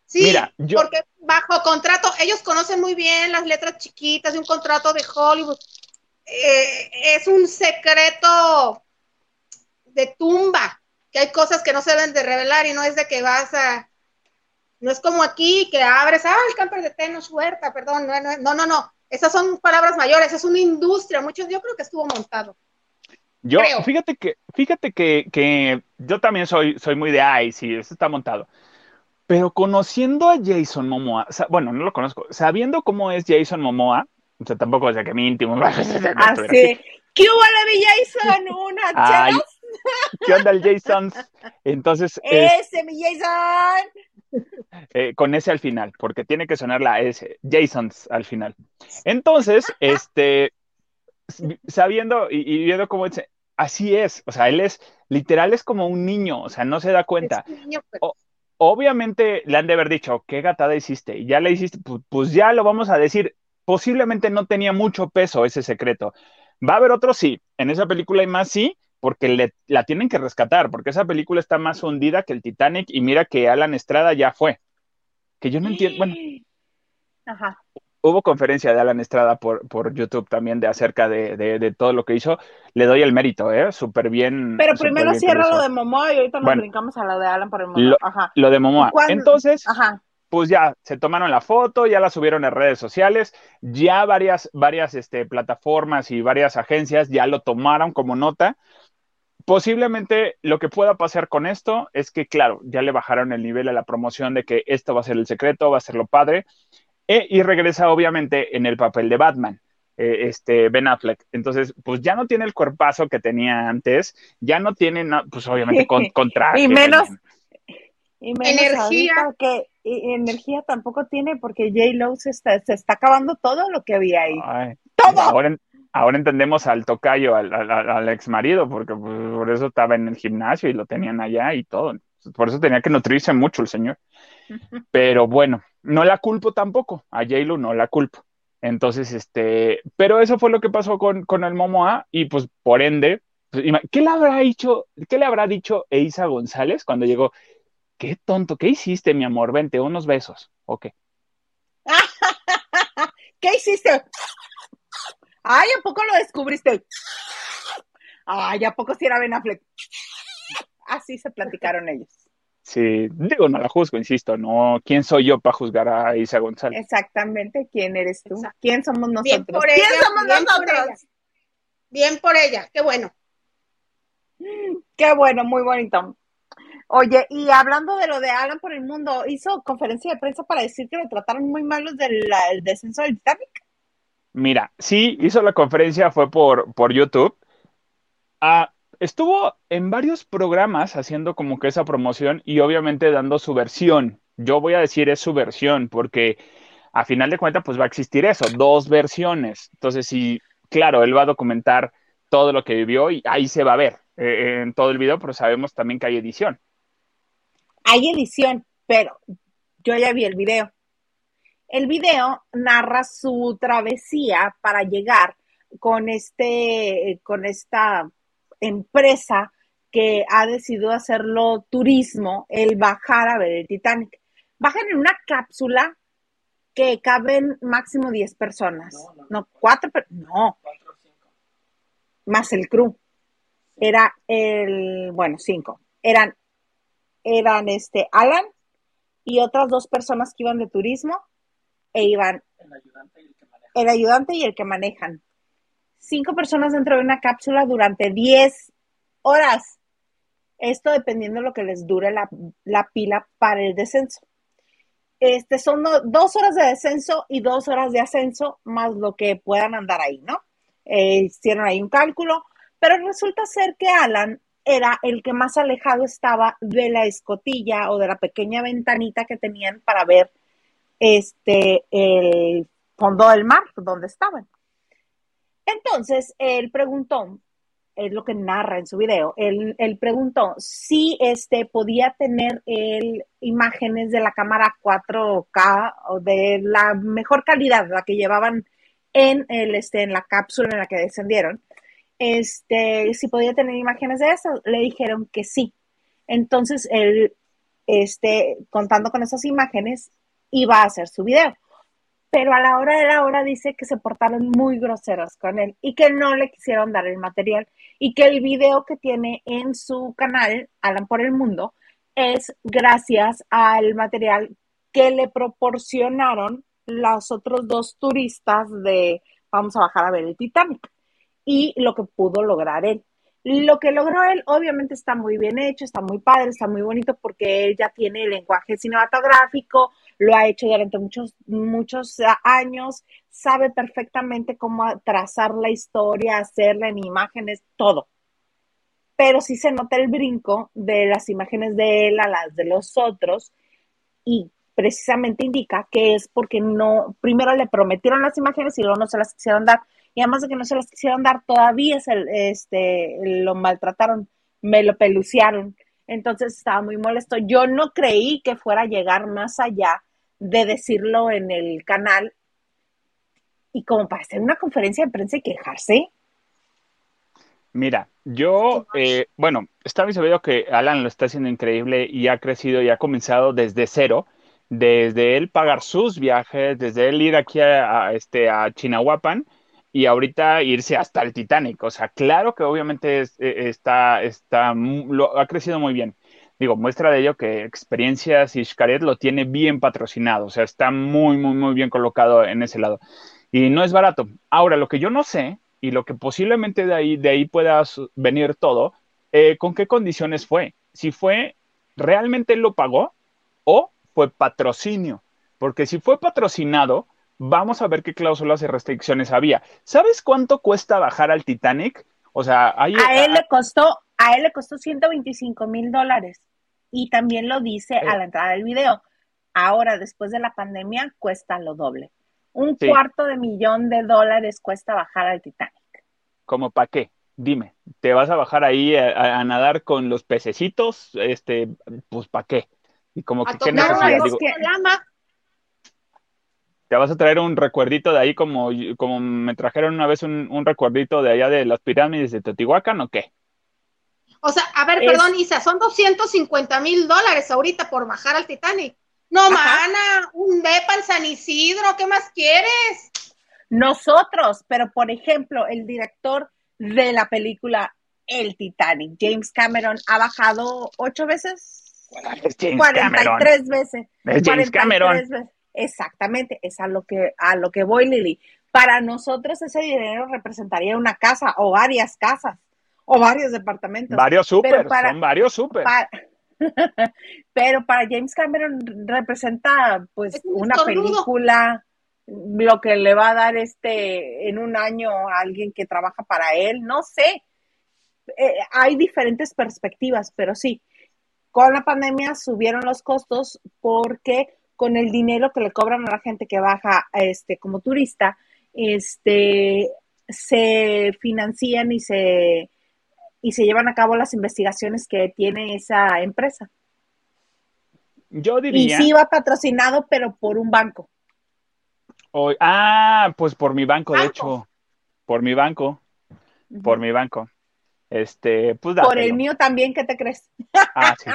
Sí, porque bajo contrato, ellos conocen muy bien las letras chiquitas de un contrato de Hollywood. Eh, es un secreto de tumba, que hay cosas que no se deben de revelar y no es de que vas a... No es como aquí que abres, ah, el camper de Tenos Huerta, perdón, no, no, no, esas son palabras mayores, es una industria, muchos, yo creo que estuvo montado. Yo, fíjate que, fíjate que, que, yo también soy, soy muy de, ay, sí, eso está montado. Pero conociendo a Jason Momoa, bueno, no lo conozco, sabiendo cómo es Jason Momoa, o sea, tampoco es que mi íntimo. Ah, sí. ¿Qué hubo, mi Jason? ¿Una ¿Qué onda el Jason? Entonces. ¡Ese, mi Jason! Eh, con ese al final, porque tiene que sonar la S, Jasons al final. Entonces, este, sabiendo y, viendo cómo es, así es, o sea, él es, literal es como un niño, o sea, no se da cuenta. Es pero obviamente le han de haber dicho, ¿qué gatada hiciste? Y ya le hiciste, pues, ya lo vamos a decir. Posiblemente no tenía mucho peso ese secreto. Va a haber otro sí. En esa película hay más sí, porque le, la tienen que rescatar, porque esa película está más hundida que el Titanic y mira que Alan Estrada ya fue. Que yo no entiendo, bueno. Ajá hubo conferencia de Alan Estrada por, por YouTube también de acerca de, todo lo que hizo. Le doy el mérito, ¿eh? Súper bien. Pero primero cierra lo de Momoa y ahorita nos brincamos a lo de Alan por el Momoa. Lo, lo de Momoa. Entonces, pues ya se tomaron la foto, ya la subieron en redes sociales, ya varias, varias este, plataformas y varias agencias ya lo tomaron como nota. Posiblemente lo que pueda pasar con esto es que, claro, ya le bajaron el nivel a la promoción de que esto va a ser el secreto, va a ser lo padre, e, y regresa obviamente en el papel de Batman. Eh, este Ben Affleck. Entonces, pues ya no tiene el cuerpazo que tenía antes, ya no tiene, pues obviamente con, Y menos, y menos energía. Que, energía tampoco tiene porque J. Lo se está, se está acabando todo lo que había ahí. todo. ahora entendemos al tocayo, al, al, ex marido, porque pues, por eso estaba en el gimnasio y lo tenían allá y todo. Por eso tenía que nutrirse mucho el señor. Pero bueno, no la culpo tampoco, a j no la culpo. Entonces, este, pero eso fue lo que pasó con, con el Momoa y pues por ende, pues, ¿qué le habrá dicho, qué le habrá dicho Eisa González cuando llegó? Qué tonto, ¿qué hiciste, mi amor? Vente, unos besos. Ok. ¿Qué hiciste? Ay, ¿a poco lo descubriste? Ay, ¿a poco si era Ben Affleck? Así se platicaron ellos. Sí, digo, no la juzgo, insisto, no, ¿quién soy yo para juzgar a Isa González? Exactamente, ¿quién eres tú? ¿Quién somos nosotros? Bien por ¿Quién somos nosotros? bien por ella, qué bueno. Qué bueno, muy bonito. Oye, y hablando de lo de Alan por el mundo, hizo conferencia de prensa para decir que lo trataron muy mal los del descenso del Titanic. Mira, sí, hizo la conferencia, fue por, por YouTube. Ah, estuvo en varios programas haciendo como que esa promoción y obviamente dando su versión. Yo voy a decir es su versión porque a final de cuentas pues va a existir eso, dos versiones. Entonces sí, claro, él va a documentar todo lo que vivió y ahí se va a ver eh, en todo el video, pero sabemos también que hay edición. Hay edición, pero yo ya vi el video. El video narra su travesía para llegar con este, con esta empresa que ha decidido hacerlo turismo, el bajar a ver el Titanic. Bajan en una cápsula que caben máximo 10 personas. No, cuatro, no. Más el crew. Era el, bueno, cinco. Eran, eran este, Alan y otras dos personas que iban de turismo e iban el ayudante y el que manejan. El ayudante y el que manejan cinco personas dentro de una cápsula durante 10 horas. Esto dependiendo de lo que les dure la, pila para el descenso. Este, son dos horas de descenso y dos horas de ascenso, más lo que puedan andar ahí, ¿no? Eh, hicieron ahí un cálculo, pero resulta ser que Alan era el que más alejado estaba de la escotilla o de la pequeña ventanita que tenían para ver este el fondo del mar donde estaban. Entonces, él preguntó, es lo que narra en su video, él, preguntó si este podía tener imágenes de la cámara 4K o de la mejor calidad, la que llevaban en, el, este, en la cápsula en la que descendieron, este, si podía tener imágenes de eso, le dijeron que sí. Entonces, él, este, contando con esas imágenes, iba a hacer su video pero a la hora de la hora dice que se portaron muy groseros con él y que no le quisieron dar el material y que el video que tiene en su canal, Alan por el Mundo, es gracias al material que le proporcionaron los otros dos turistas de vamos a bajar a ver el Titanic y lo que pudo lograr él. Lo que logró él obviamente está muy bien hecho, está muy padre, está muy bonito porque él ya tiene el lenguaje cinematográfico, lo ha hecho durante muchos, muchos años, sabe perfectamente cómo trazar la historia, hacerla en imágenes, todo. Pero sí se nota el brinco de las imágenes de él a las de los otros y precisamente indica que es porque no, primero le prometieron las imágenes y luego no se las quisieron dar y además de que no se las quisieron dar, todavía se, este, lo maltrataron, me lo peluciaron. Entonces estaba muy molesto. Yo no creí que fuera a llegar más allá de decirlo en el canal y como para hacer una conferencia de prensa y quejarse. Mira, yo, eh, bueno, está bien sabido que Alan lo está haciendo increíble y ha crecido y ha comenzado desde cero, desde él pagar sus viajes, desde él ir aquí a, a este, a Chinahuapan y ahorita irse hasta el Titanic. O sea, claro que obviamente e, está, está, lo, ha crecido muy bien. Digo, muestra de ello que Experiencias y Xcaret lo tiene bien patrocinado, o sea, está muy, muy, muy bien colocado en ese lado. Y no es barato. Ahora, lo que yo no sé, y lo que posiblemente de ahí, de ahí pueda venir todo, eh, ¿con qué condiciones fue? Si fue, ¿realmente lo pagó o fue patrocinio? Porque si fue patrocinado, vamos a ver qué cláusulas y restricciones había. ¿Sabes cuánto cuesta bajar al Titanic? O sea, a él le costó, a él le costó 125 mil dólares y también lo dice a la entrada del video. Ahora, después de la pandemia, cuesta lo doble. Un cuarto de millón de dólares cuesta bajar al Titanic. ¿Como para qué? Dime, ¿te vas a bajar ahí a, nadar con los pececitos? Este, pues ¿para qué? Y como que, ¿qué necesidad? Digo, te vas a traer un recuerdito de ahí como, como me trajeron una vez un, recuerdito de allá de las pirámides de Teotihuacán o qué? O sea, a ver, perdón, Isa, son 250 mil dólares ahorita por bajar al Titanic. No, mana, un depa en San Isidro, ¿qué más quieres? Nosotros, pero por ejemplo, el director de la película El Titanic, James Cameron, ha bajado ocho veces. Es James 43 veces. Es James Cameron. Exactamente, es a lo que a lo que voy, Lili. Para nosotros ese dinero representaría una casa o varias casas o varios departamentos. Varios super, son varios super. pero para James Cameron representa pues una película, lo que le va a dar este en un año a alguien que trabaja para él, no sé. Eh, hay diferentes perspectivas, pero sí, con la pandemia subieron los costos porque con el dinero que le cobran a la gente que baja este como turista, este se financian y se y se llevan a cabo las investigaciones que tiene esa empresa. Yo diría. Y sí va patrocinado, pero por un banco. ah, pues por mi banco, de hecho. Por mi banco. Por mi banco. Este, pues Por el mío también, ¿qué te crees? Ah, sí,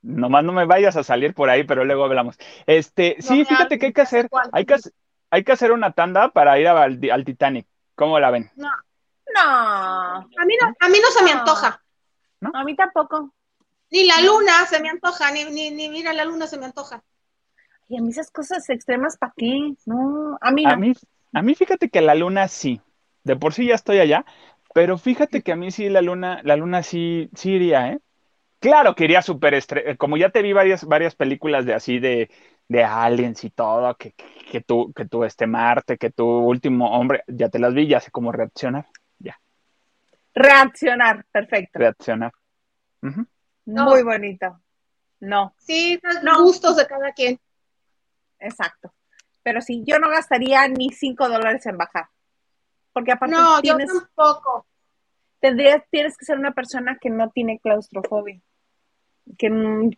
nomás no me vayas a salir por ahí, pero luego hablamos. Este, sí, fíjate que hay que hacer, hay que, hay que hacer una tanda para ir al, al Titanic. ¿Cómo la ven? No, no. A mí no, a mí no se me antoja. ¿No? A mí tampoco. Ni la luna se me antoja, ni, ni, ni mira la luna se me antoja. Y a mí esas cosas extremas, ¿para qué? No, a mí no. A mí, a mí fíjate que la luna sí. De por sí ya estoy allá, pero fíjate que a mí sí la luna, la luna sí, sí iría, ¿eh? Claro que iría súper estre... Como ya te vi varias, varias películas de así de, de aliens y todo, que, que, tú, que tú este Marte, que tu último hombre, ya te las vi, ya sé cómo reaccionar. Reaccionar, perfecto. Reaccionar. Muy bonito. No. Sí, no. gustos de cada quien. Exacto. Pero sí, yo no gastaría ni cinco dólares en bajar. Porque aparte no, yo tampoco. Tendrías, tienes que ser una persona que no tiene claustrofobia. Que,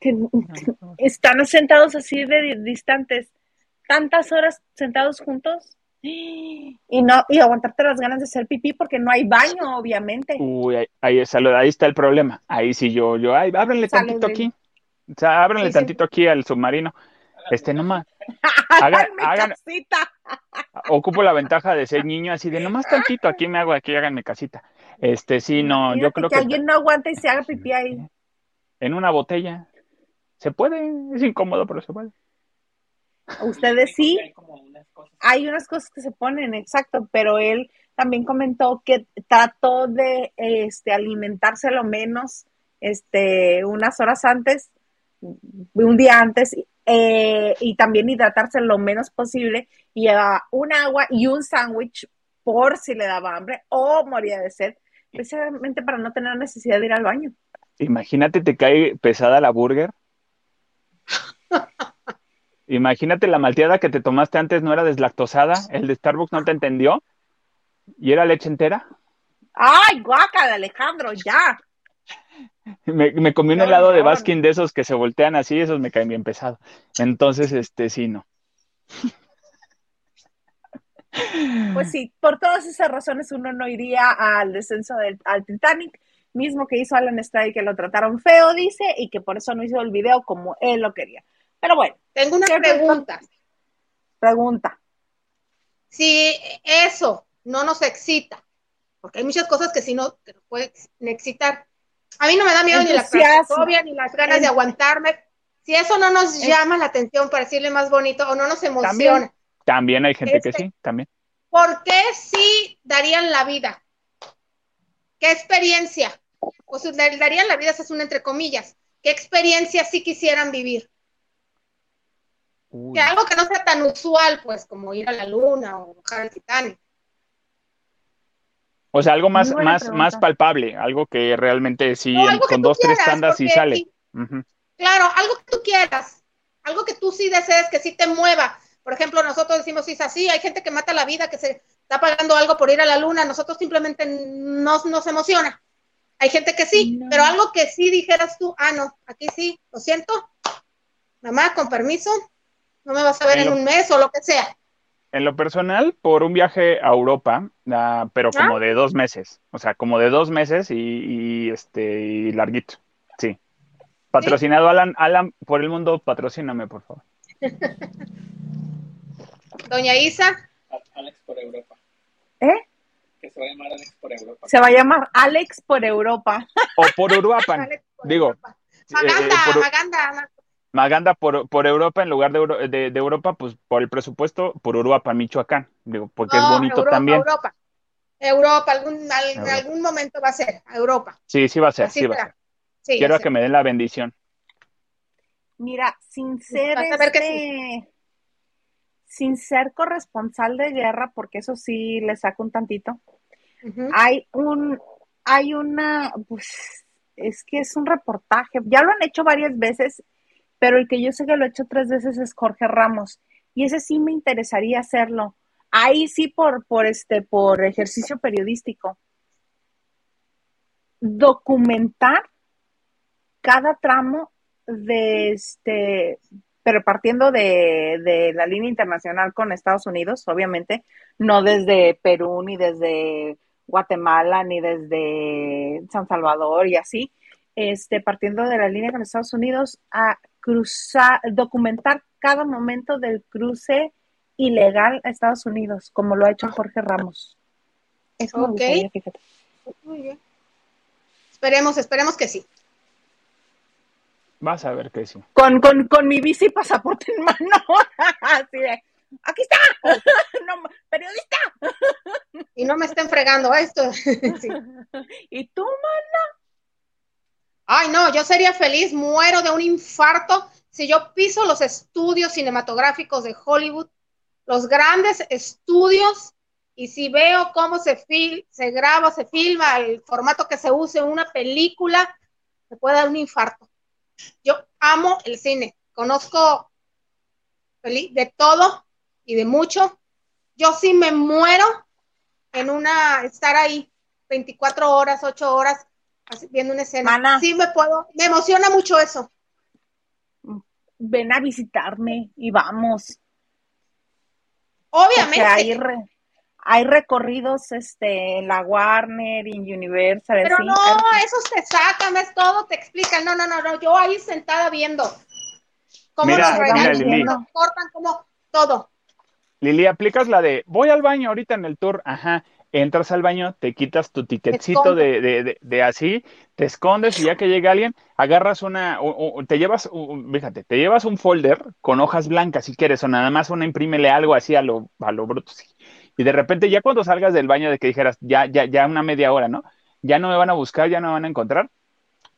que están sentados así de distantes, tantas horas sentados juntos y no, y aguantarte las ganas de hacer pipí porque no hay baño, obviamente. Uy, ahí, ahí, ahí está el problema. Ahí sí yo, yo, ay, ábrenle tantito aquí. O sea, ábrenle tantito aquí al submarino. Este nomás. Hagan, hagan, ocupo la ventaja de ser niño así de nomás tantito, aquí me hago, aquí háganme casita. Este, sí, no, yo creo que. Que alguien no aguanta y se haga pipí ahí. En una botella. Se puede, es incómodo, pero se puede. Ustedes sí. Hay unas cosas que se ponen, exacto, pero él también comentó que trató de este, alimentarse lo menos este, unas horas antes, un día antes, eh, y también hidratarse lo menos posible, y llevaba un agua y un sándwich por si le daba hambre o moría de sed, precisamente para no tener necesidad de ir al baño. Imagínate, te cae pesada la burger. Imagínate la malteada que te tomaste antes no era deslactosada, el de Starbucks no te entendió y era leche entera. ¡Ay, guaca de Alejandro, ya! Me, comí un helado de Baskin de esos que se voltean así, esos me caen bien pesado. Entonces, este, sí, no. Pues sí, por todas esas razones uno no iría al descenso del al Titanic, mismo que hizo Alan Stray, que lo trataron feo, dice, y que por eso no hizo el video como él lo quería. Pero bueno. Tengo una pregunta. Pregunta. Si eso no nos excita, porque hay muchas cosas que sí no, que nos pueden excitar. A mí no me da miedo ni la claustrofobia, ni las ganas de aguantarme. Si eso no nos llama la atención para decirle más bonito o no nos emociona. También, hay gente que este, sí, también. ¿Por qué sí darían la vida? ¿Qué experiencia? Pues darían la vida, eso es una entre comillas. ¿Qué experiencia sí quisieran vivir? Que algo que no sea tan usual, pues, como ir a la luna o bajar el Titanic. O sea, algo más, más, más palpable, algo que realmente sí, con dos, tres tandas sí sale. Claro, algo que tú quieras, algo que tú sí desees, que sí te mueva. Por ejemplo, nosotros decimos, sí, es así, hay gente que mata la vida, que se está pagando algo por ir a la luna, nosotros simplemente nos, nos emociona. Hay gente que sí, pero algo que sí dijeras tú, ah, no, aquí sí, lo siento, mamá, con permiso, no me vas a ver en, un mes o lo que sea. En lo personal, por un viaje a Europa, ah, pero ¿Ah? como de dos meses, o sea, como de dos meses y, este y larguito, sí. Patrocinado Alan, Alan, por el mundo, patrocíname, por favor. Doña Isa. Alex por Europa. ¿Eh? Que se va a llamar Alex por Europa. Se va a llamar Alex por Europa. O por Uruapan, digo. Maganda, eh, Maganda. Maganda por, por Europa en lugar de, de, Europa, pues por el presupuesto, por Uruapan, Michoacán, digo, porque es bonito Europa, también. Europa, Europa, algún, en algún momento va a ser, Europa. Sí, sí va a ser, sí va a ser. Quiero que me den la bendición. Mira, sin ser este, sin ser corresponsal de guerra, porque eso sí le saco un tantito, hay un, hay una, pues es que es un reportaje, ya lo han hecho varias veces, pero el que yo sé que lo he hecho tres veces es Jorge Ramos, y ese sí me interesaría hacerlo. Ahí sí por, por este, por ejercicio periodístico. Documentar cada tramo de este, pero partiendo de, la línea internacional con Estados Unidos, obviamente, no desde Perú, ni desde Guatemala, ni desde San Salvador y así, este, partiendo de la línea con Estados Unidos, a cruzar, documentar cada momento del cruce ilegal a Estados Unidos, como lo ha hecho Jorge Ramos. Eso okay. fíjate. Muy bien. Esperemos, esperemos que sí. Vas a ver que sí. Con, con, con mi bici y pasaporte en mano. Así de, aquí está, periodista. Y no me estén fregando esto. ¿Y tú, mana? Ay, no, yo sería feliz, muero de un infarto si yo piso los estudios cinematográficos de Hollywood, los grandes estudios, y si veo cómo se, fil se graba, se filma, el formato que se use en una película, me puede dar un infarto. Yo amo el cine, conozco de todo y de mucho. Yo sí me muero en una, estar ahí 24 horas, 8 horas viendo una escena. Sí me puedo, me emociona mucho eso. Ven a visitarme y vamos. Obviamente hay recorridos este, en la Warner, en Universal. Pero no, esos te sacan, es todo, te explican. No, no, no, no, yo ahí sentada viendo cómo los regalan, cortan, como todo. Lili, aplicas la de voy al baño ahorita en el tour, ajá, entras al baño, te quitas tu ticketcito de, de, de, así, te escondes y ya que llega alguien, agarras una, te llevas, fíjate, te llevas un folder con hojas blancas si quieres, o nada más una imprímele algo así a lo, a lo bruto, sí y de repente ya cuando salgas del baño de que dijeras, ya, ya, ya una media hora, ¿no? Ya no me van a buscar, ya no me van a encontrar,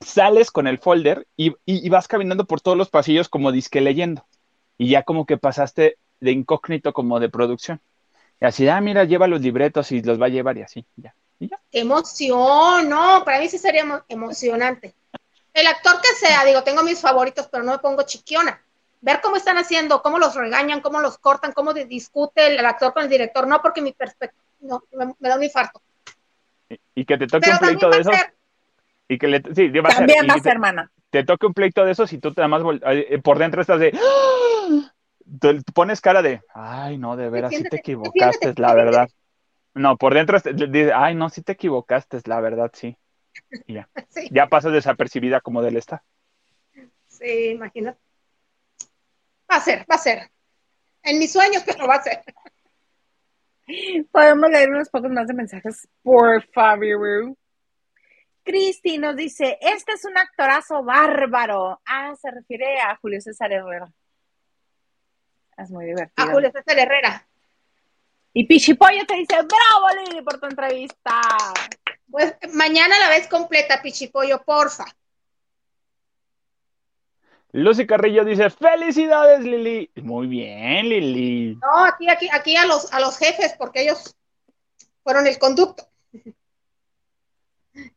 sales con el folder y, y, vas caminando por todos los pasillos como disque leyendo. Y ya como que pasaste de incógnito como de producción. Y así, ah, mira, lleva los libretos y los va a llevar y así, ya. ¿Y ya? emoción! No, para mí sí sería emocionante. El actor que sea, digo, tengo mis favoritos, pero no me pongo chiquiona ver cómo están haciendo, cómo los regañan, cómo los cortan, cómo discute el, actor con el director, no porque mi perspectiva, no, me, da un infarto. Y, que te toque un pleito de esos. Y que le, sí, va También a ser, hermana. Te toque un pleito de esos y tú te más eh, por dentro estás de. Te pones cara de, ay, no, de veras, sí te equivocaste, la verdad. No, por dentro dices, ay, no, sí te equivocaste, la verdad, sí. ya. Ya pasas desapercibida como del estar. Sí, imagínate. Va a ser, va a ser. En mis sueños, pero va a ser. Podemos leer unos pocos más de mensajes, por favor. Cristi nos dice, este es un actorazo bárbaro. Ah, se refiere a Julio César Herrera. Es muy divertido. A Julio César Herrera. Y Pichipollo te dice, bravo Lili por tu entrevista. Pues mañana la ves completa, Pichipollo, porfa. Lucy Carrillo dice, felicidades Lili. Muy bien, Lili. No, aquí, aquí, aquí a los, a los jefes, porque ellos fueron el conducto.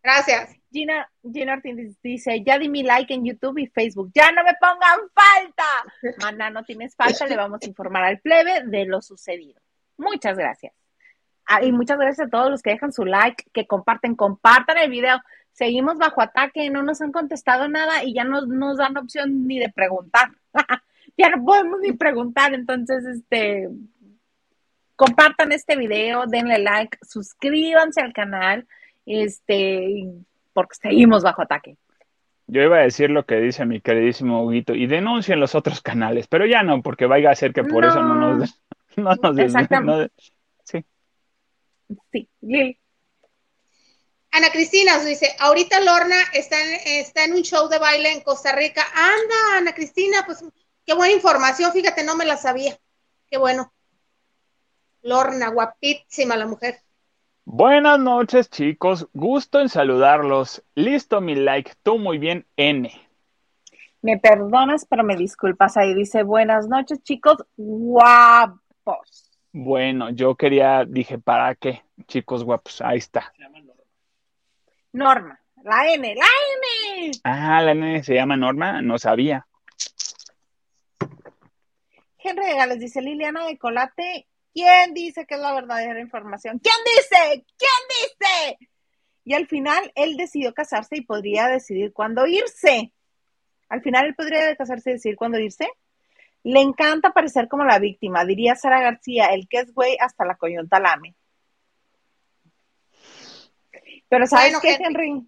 Gracias. Gina, Gina Ortiz dice, ya di mi like en YouTube y Facebook. Ya no me pongan falta. Mana, no tienes falta, le vamos a informar al plebe de lo sucedido. Muchas gracias. Ah, y muchas gracias a todos los que dejan su like, que comparten, compartan el video. Seguimos bajo ataque, no nos han contestado nada y ya no nos dan opción ni de preguntar. ya no podemos ni preguntar, entonces, este, compartan este video, denle like, suscríbanse al canal, este, porque seguimos bajo ataque. Yo iba a decir lo que dice mi queridísimo Huguito y denuncien los otros canales, pero ya no, porque vaya a ser que por eso no nos, no nos Exactamente. sí. Sí, Lili. Ana Cristina nos dice, ahorita Lorna está en, está en un show de baile en Costa Rica. Anda, Ana Cristina, pues qué buena información, fíjate, no me la sabía. Qué bueno. Lorna, guapísima la mujer. Buenas noches, chicos. Gusto en saludarlos. Listo mi like. Tú muy bien, N. Me perdonas, pero me disculpas. Ahí dice, buenas noches, chicos. Guapos. Bueno, yo quería, dije, ¿para qué? Chicos guapos, ahí está. Norma, la N, la N. Ah, la N se llama Norma, no sabía. Henry Gales dice Liliana de Colate ¿Quién dice que es la verdadera información? ¿Quién dice? ¿Quién dice? Y al final él decidió casarse y podría decidir cuándo irse. Al final él podría casarse y decidir cuándo irse. Le encanta parecer como la víctima, diría Sara García, el que es güey hasta la coyunta lame. Pero ¿sabes qué, Henry?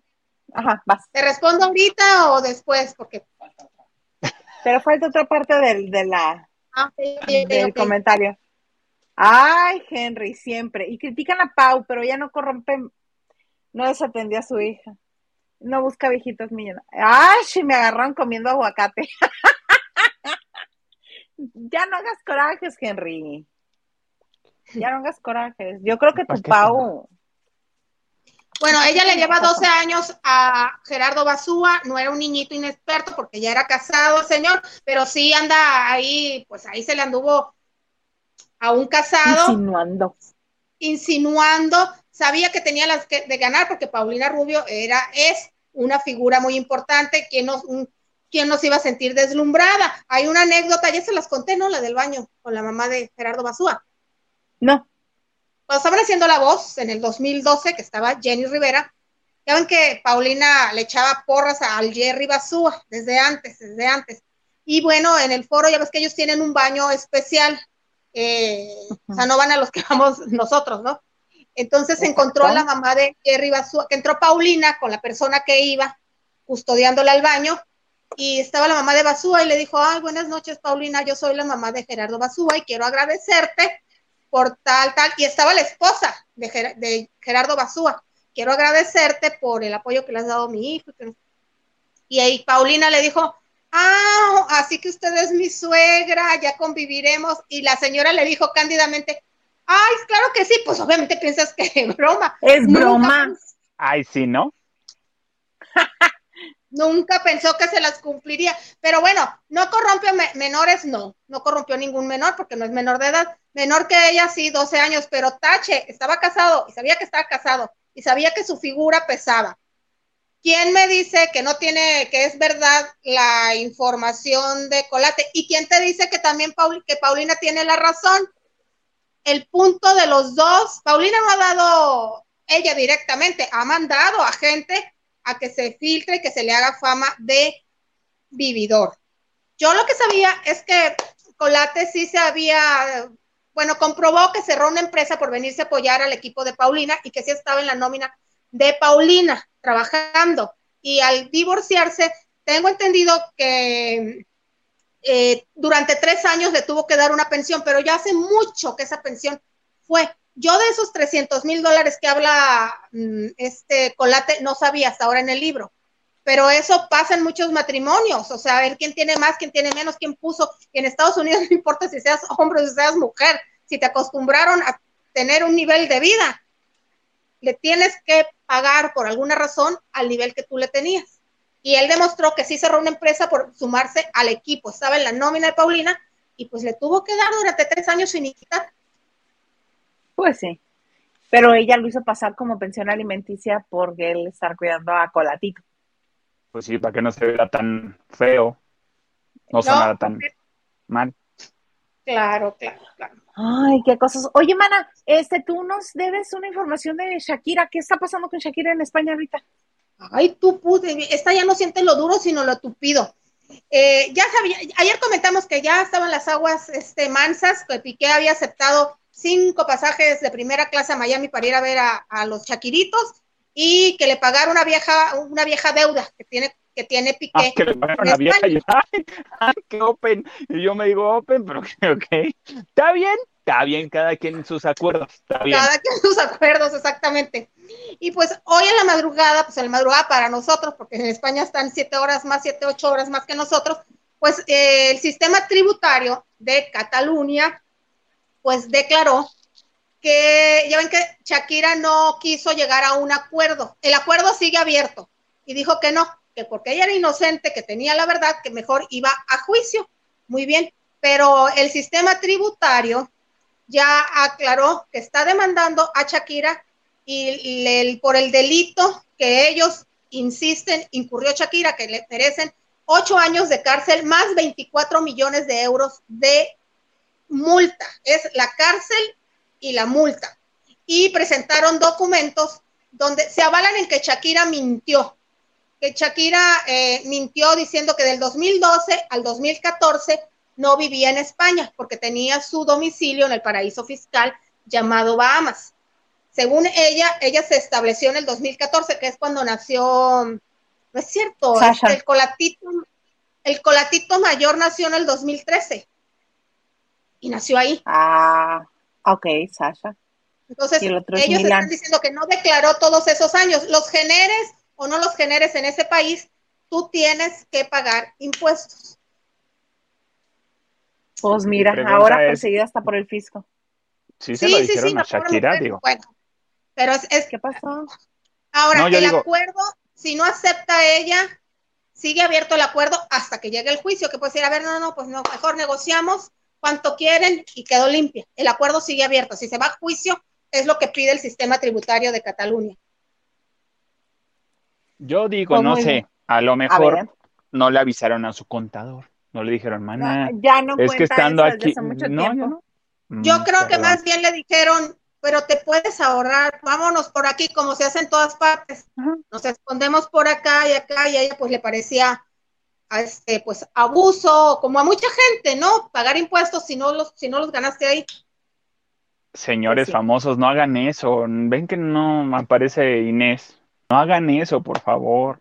Ajá, vas. ¿Te respondo ahorita o después? Porque... Pero falta otra parte del, de la, ah, del comentario. Ay, Henry, siempre. Y critican a Pau, pero ya no corrompe, no desatendió a su hija. No busca viejitos millonarios. Ay, sí, me agarraron comiendo aguacate. ya no hagas corajes, Henry. Ya no hagas corajes. Yo creo que tu Pau. Bueno, ella le lleva 12 años a Gerardo Basúa, no era un niñito inexperto porque ya era casado, señor, pero sí anda ahí, pues ahí se le anduvo a un casado. Insinuando. Insinuando. Sabía que tenía las que de ganar porque Paulina Rubio era, es una figura muy importante, quien nos, quien nos iba a sentir deslumbrada. Hay una anécdota, ya se las conté, ¿no? La del baño con la mamá de Gerardo Basúa. No. Cuando estaban haciendo la voz en el 2012, que estaba Jenny Rivera, ya ven que Paulina le echaba porras al Jerry Basúa desde antes, desde antes. Y bueno, en el foro ya ves que ellos tienen un baño especial eh, o sea, no van a los que vamos nosotros, ¿no? Entonces se encontró a la mamá de Jerry Basúa, que entró Paulina con la persona que iba custodiándola al baño, y estaba la mamá de Basúa y le dijo, ay, buenas noches, Paulina, yo soy la mamá de Gerardo Basúa y quiero agradecerte por tal, tal, y estaba la esposa de, Gerardo Basúa, quiero agradecerte por el apoyo que le has dado a mi hijo. Y ahí Paulina le dijo, ah, así que usted es mi suegra, ya conviviremos. Y la señora le dijo cándidamente, ay, claro que sí, pues obviamente piensas que es broma. Es broma. Ay, sí, ¿no? Nunca pensó que se las cumpliría. Pero bueno, no corrompió menores, no. No corrompió ningún menor porque no es menor de edad. Menor que ella, sí, 12 años. Pero Tache estaba casado y sabía que estaba casado y sabía que su figura pesaba. ¿Quién me dice que no tiene, que es verdad la información de Colate? ¿Y quién te dice que también que Paulina tiene la razón? El punto de los dos, Paulina no ha dado ella directamente, ha mandado a gente a que se filtre y que se le haga fama de vividor. Yo lo que sabía es que Colate sí se había, bueno, comprobó que cerró una empresa por venirse a apoyar al equipo de Paulina y que sí estaba en la nómina de Paulina trabajando y al divorciarse, tengo entendido que eh, durante tres años le tuvo que dar una pensión, pero ya hace mucho que esa pensión fue. Yo de esos 300 mil dólares que habla mm, este Colate no sabía hasta ahora en el libro, pero eso pasa en muchos matrimonios, o sea, a ver quién tiene más, quién tiene menos, quién puso. En Estados Unidos no importa si seas hombre o si seas mujer, si te acostumbraron a tener un nivel de vida, le tienes que pagar por alguna razón al nivel que tú le tenías. Y él demostró que sí cerró una empresa por sumarse al equipo. Estaba en la nómina de Paulina y pues le tuvo que dar durante tres años sin quitar. Pues sí. Pero ella lo hizo pasar como pensión alimenticia porque él estar cuidando a Colatito. Pues sí, para que no se vea tan feo. No, sonara tan mal. Claro, claro, claro. Ay, qué cosas. Oye, mana, este, tú nos debes una información de Shakira. ¿Qué está pasando con Shakira en España ahorita? Ay, tú pude, esta ya no siente lo duro, sino lo tupido. Eh, ya sabía, ayer comentamos que ya estaban las aguas este, mansas, que Piqué había aceptado cinco pasajes de primera clase a Miami para ir a ver a, los Shakiritos y que le pagaron una vieja, una vieja deuda que tiene que tiene Piqué. Ah, que le una vieja y, ay, qué open. Y yo me digo open, pero ok. Está bien, está bien, cada quien en sus acuerdos. Está bien. Cada quien en sus acuerdos, exactamente. Y pues hoy en la madrugada, pues en la madrugada para nosotros, porque en España están siete horas más, siete, ocho horas más que nosotros, pues eh, el sistema tributario de Cataluña, pues declaró que ya ven que Shakira no quiso llegar a un acuerdo. El acuerdo sigue abierto y dijo que no, que porque ella era inocente, que tenía la verdad, que mejor iba a juicio. Muy bien, pero el sistema tributario ya aclaró que está demandando a Shakira y por el delito que ellos insisten incurrió Shakira, que le merecen ocho años de cárcel más 24 millones de euros de multa. Es la cárcel y la multa. Y presentaron documentos donde se avalan en que Shakira mintió, que Shakira eh, mintió diciendo que del 2012 al 2014 no vivía en España porque tenía su domicilio en el paraíso fiscal llamado Bahamas. Según ella, ella se estableció en el 2014, que es cuando nació, no es cierto, el colatito, el colatito mayor nació en el 2013 y nació ahí. Ah, ok, Sasha. Entonces, ellos están diciendo que no declaró todos esos años. Los generes o no los generes en ese país, tú tienes que pagar impuestos. Pues mira, ahora perseguida hasta por el fisco. Sí, se lo dijeron a Shakira, digo. Bueno, pero es, ¿Qué pasó? Ahora, el acuerdo, si no acepta ella, sigue abierto el acuerdo hasta que llegue el juicio, que puede decir, a ver, no, no, pues no, mejor negociamos cuanto quieren y quedó limpia. El acuerdo sigue abierto. Si se va a juicio, es lo que pide el sistema tributario de Cataluña. Yo digo, pues no sé, a lo mejor no le avisaron a su contador, no le dijeron, mana, ya no es que estando aquí, no, yo creo que más bien le dijeron, pero te puedes ahorrar, vámonos por aquí, como se hace en todas partes. Nos escondemos por acá y acá, y a ella pues le parecía este, pues abuso, como a mucha gente, ¿no? Pagar impuestos si no los, si no los ganaste ahí. Señores pues famosos, no hagan eso. Ven que no aparece Inés. No hagan eso, por favor.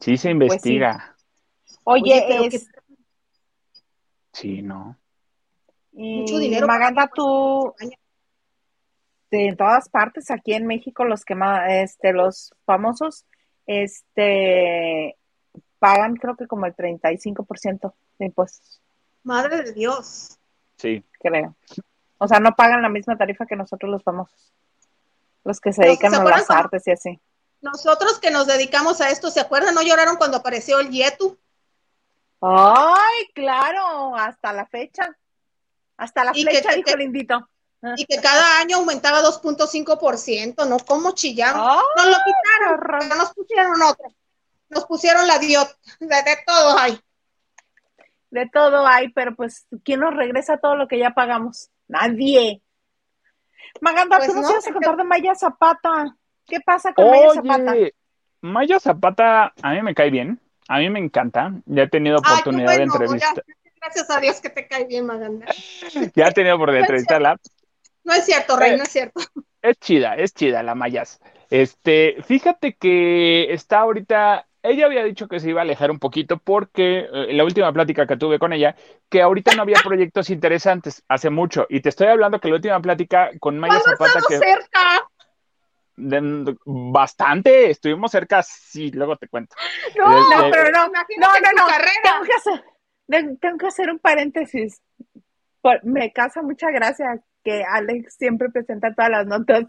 Sí se pues investiga. Oye, es... Sí, no. Mucho dinero. Maganda, tú de todas partes aquí en México los que más este los famosos este pagan creo que como el 35% de impuestos. Madre de Dios. Sí. Creo. O sea, no pagan la misma tarifa que nosotros los famosos. Los que se dedican a las artes y así. Nosotros que nos dedicamos a esto, ¿se acuerdan? ¿No lloraron cuando apareció el Yetu? Ay, claro, hasta la fecha. Hasta la fecha, dijo el invito. Y que cada año aumentaba 2.5%, ¿no? ¿Cómo chillamos? nos lo quitaron, nos pusieron otro. Nos pusieron la diot, de, todo hay. De todo hay, pero pues, ¿quién nos regresa todo lo que ya pagamos? Nadie. Maganda, pues tú nos ibas a contar de Maya Zapata. ¿Qué pasa con Maya Zapata? Maya Zapata, a mí me cae bien. A mí me encanta. Ya he tenido oportunidad de entrevistar. Gracias a Dios que te cae bien, Maganda. ya he tenido por de entrevistarla. No es cierto, Rey, no es cierto. Es chida, es chida la Mayas. Este, fíjate que está ahorita, ella había dicho que se iba a alejar un poquito porque eh, la última plática que tuve con ella, que ahorita no había proyectos interesantes, hace mucho, y te estoy hablando que la última plática con Maya Zapata que cerca? bastante, estuvimos cerca, sí, luego te cuento. No, no, pero no, no, no, no, Tengo que, hacer, tengo que hacer un paréntesis. me casa mucha gracia que Alex siempre presenta todas las notas.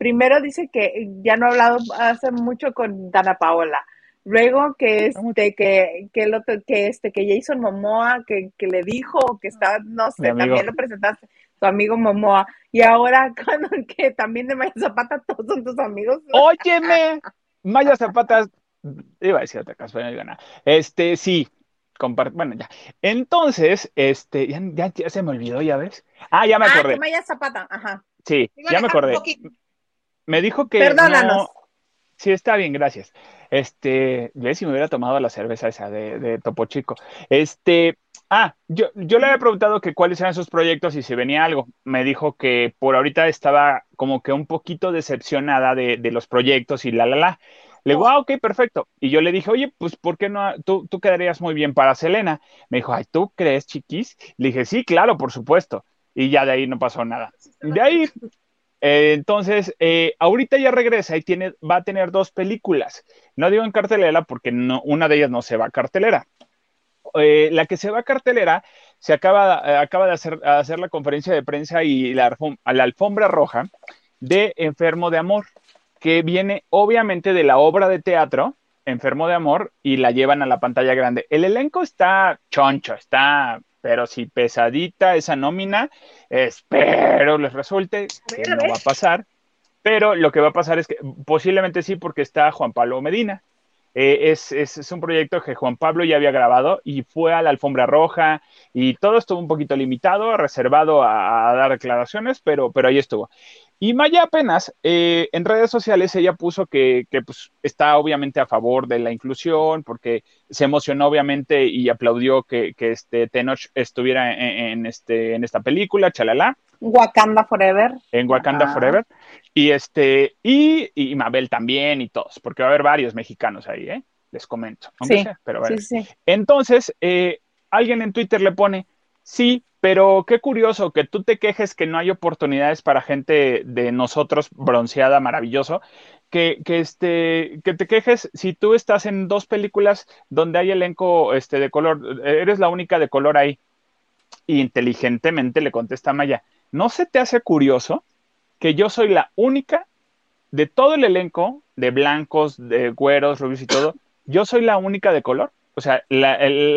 Primero dice que ya no ha hablado hace mucho con Dana Paola. Luego que este, que, que el otro, que este, que Jason Momoa, que, que le dijo que estaba, no sé, también lo presentaste tu amigo Momoa. Y ahora, cuando que también de Maya Zapata, todos son tus amigos. Óyeme, Maya Zapata, iba a decir otra cosa, pero no Este, sí, bueno, ya. Entonces, este, ya, ya, se me olvidó, ya ves. Ah, ya me ah, acordé. Maya Zapata, ajá. Sí, ya me acordé. Me dijo que. Perdónanos. Sí, está bien, gracias. Este, ve si me hubiera tomado la cerveza esa de, de Topo Chico. Este, ah, yo, yo le había preguntado que cuáles eran sus proyectos y si venía algo. Me dijo que por ahorita estaba como que un poquito decepcionada de, de los proyectos y la, la, la. Le digo, ah, ok, perfecto. Y yo le dije, oye, pues, ¿por qué no? Tú, tú quedarías muy bien para Selena. Me dijo, ay, ¿tú crees, chiquis? Le dije, sí, claro, por supuesto. Y ya de ahí no pasó nada. De ahí, eh, entonces, eh, ahorita ya regresa y tiene, va a tener dos películas. No digo en cartelera porque no, una de ellas no se va a cartelera. Eh, la que se va a cartelera se acaba, acaba de hacer, la conferencia de prensa y la alfombra roja de Enfermo de Amor que viene obviamente de la obra de teatro Enfermo de Amor y la llevan a la pantalla grande. El elenco está choncho, está, pero si pesadita esa nómina, espero les resulte, que no va a pasar, pero lo que va a pasar es que posiblemente sí, porque está Juan Pablo Medina. Eh, es, es, un proyecto que Juan Pablo ya había grabado y fue a la alfombra roja y todo estuvo un poquito limitado, reservado a, a dar declaraciones, pero, pero ahí estuvo. Y Maya apenas eh, en redes sociales ella puso que, pues, está obviamente a favor de la inclusión porque se emocionó obviamente y aplaudió que, este Tenoch estuviera en, este, en esta película, chalala. Wakanda Forever. En Wakanda Forever. Y este, y, y, Mabel también y todos, porque va a haber varios mexicanos ahí, ¿eh? Les comento. Sí, pero Entonces, eh, alguien en Twitter le pone, sí, pero qué curioso que tú te quejes que no hay oportunidades para gente de nosotros bronceada, maravilloso, que, que, este, que te quejes si tú estás en dos películas donde hay elenco este, de color, eres la única de color ahí. inteligentemente le contesta Maya, ¿no se te hace curioso que yo soy la única de todo el elenco de blancos, de güeros, rubios y todo? Yo soy la única de color. O sea, la,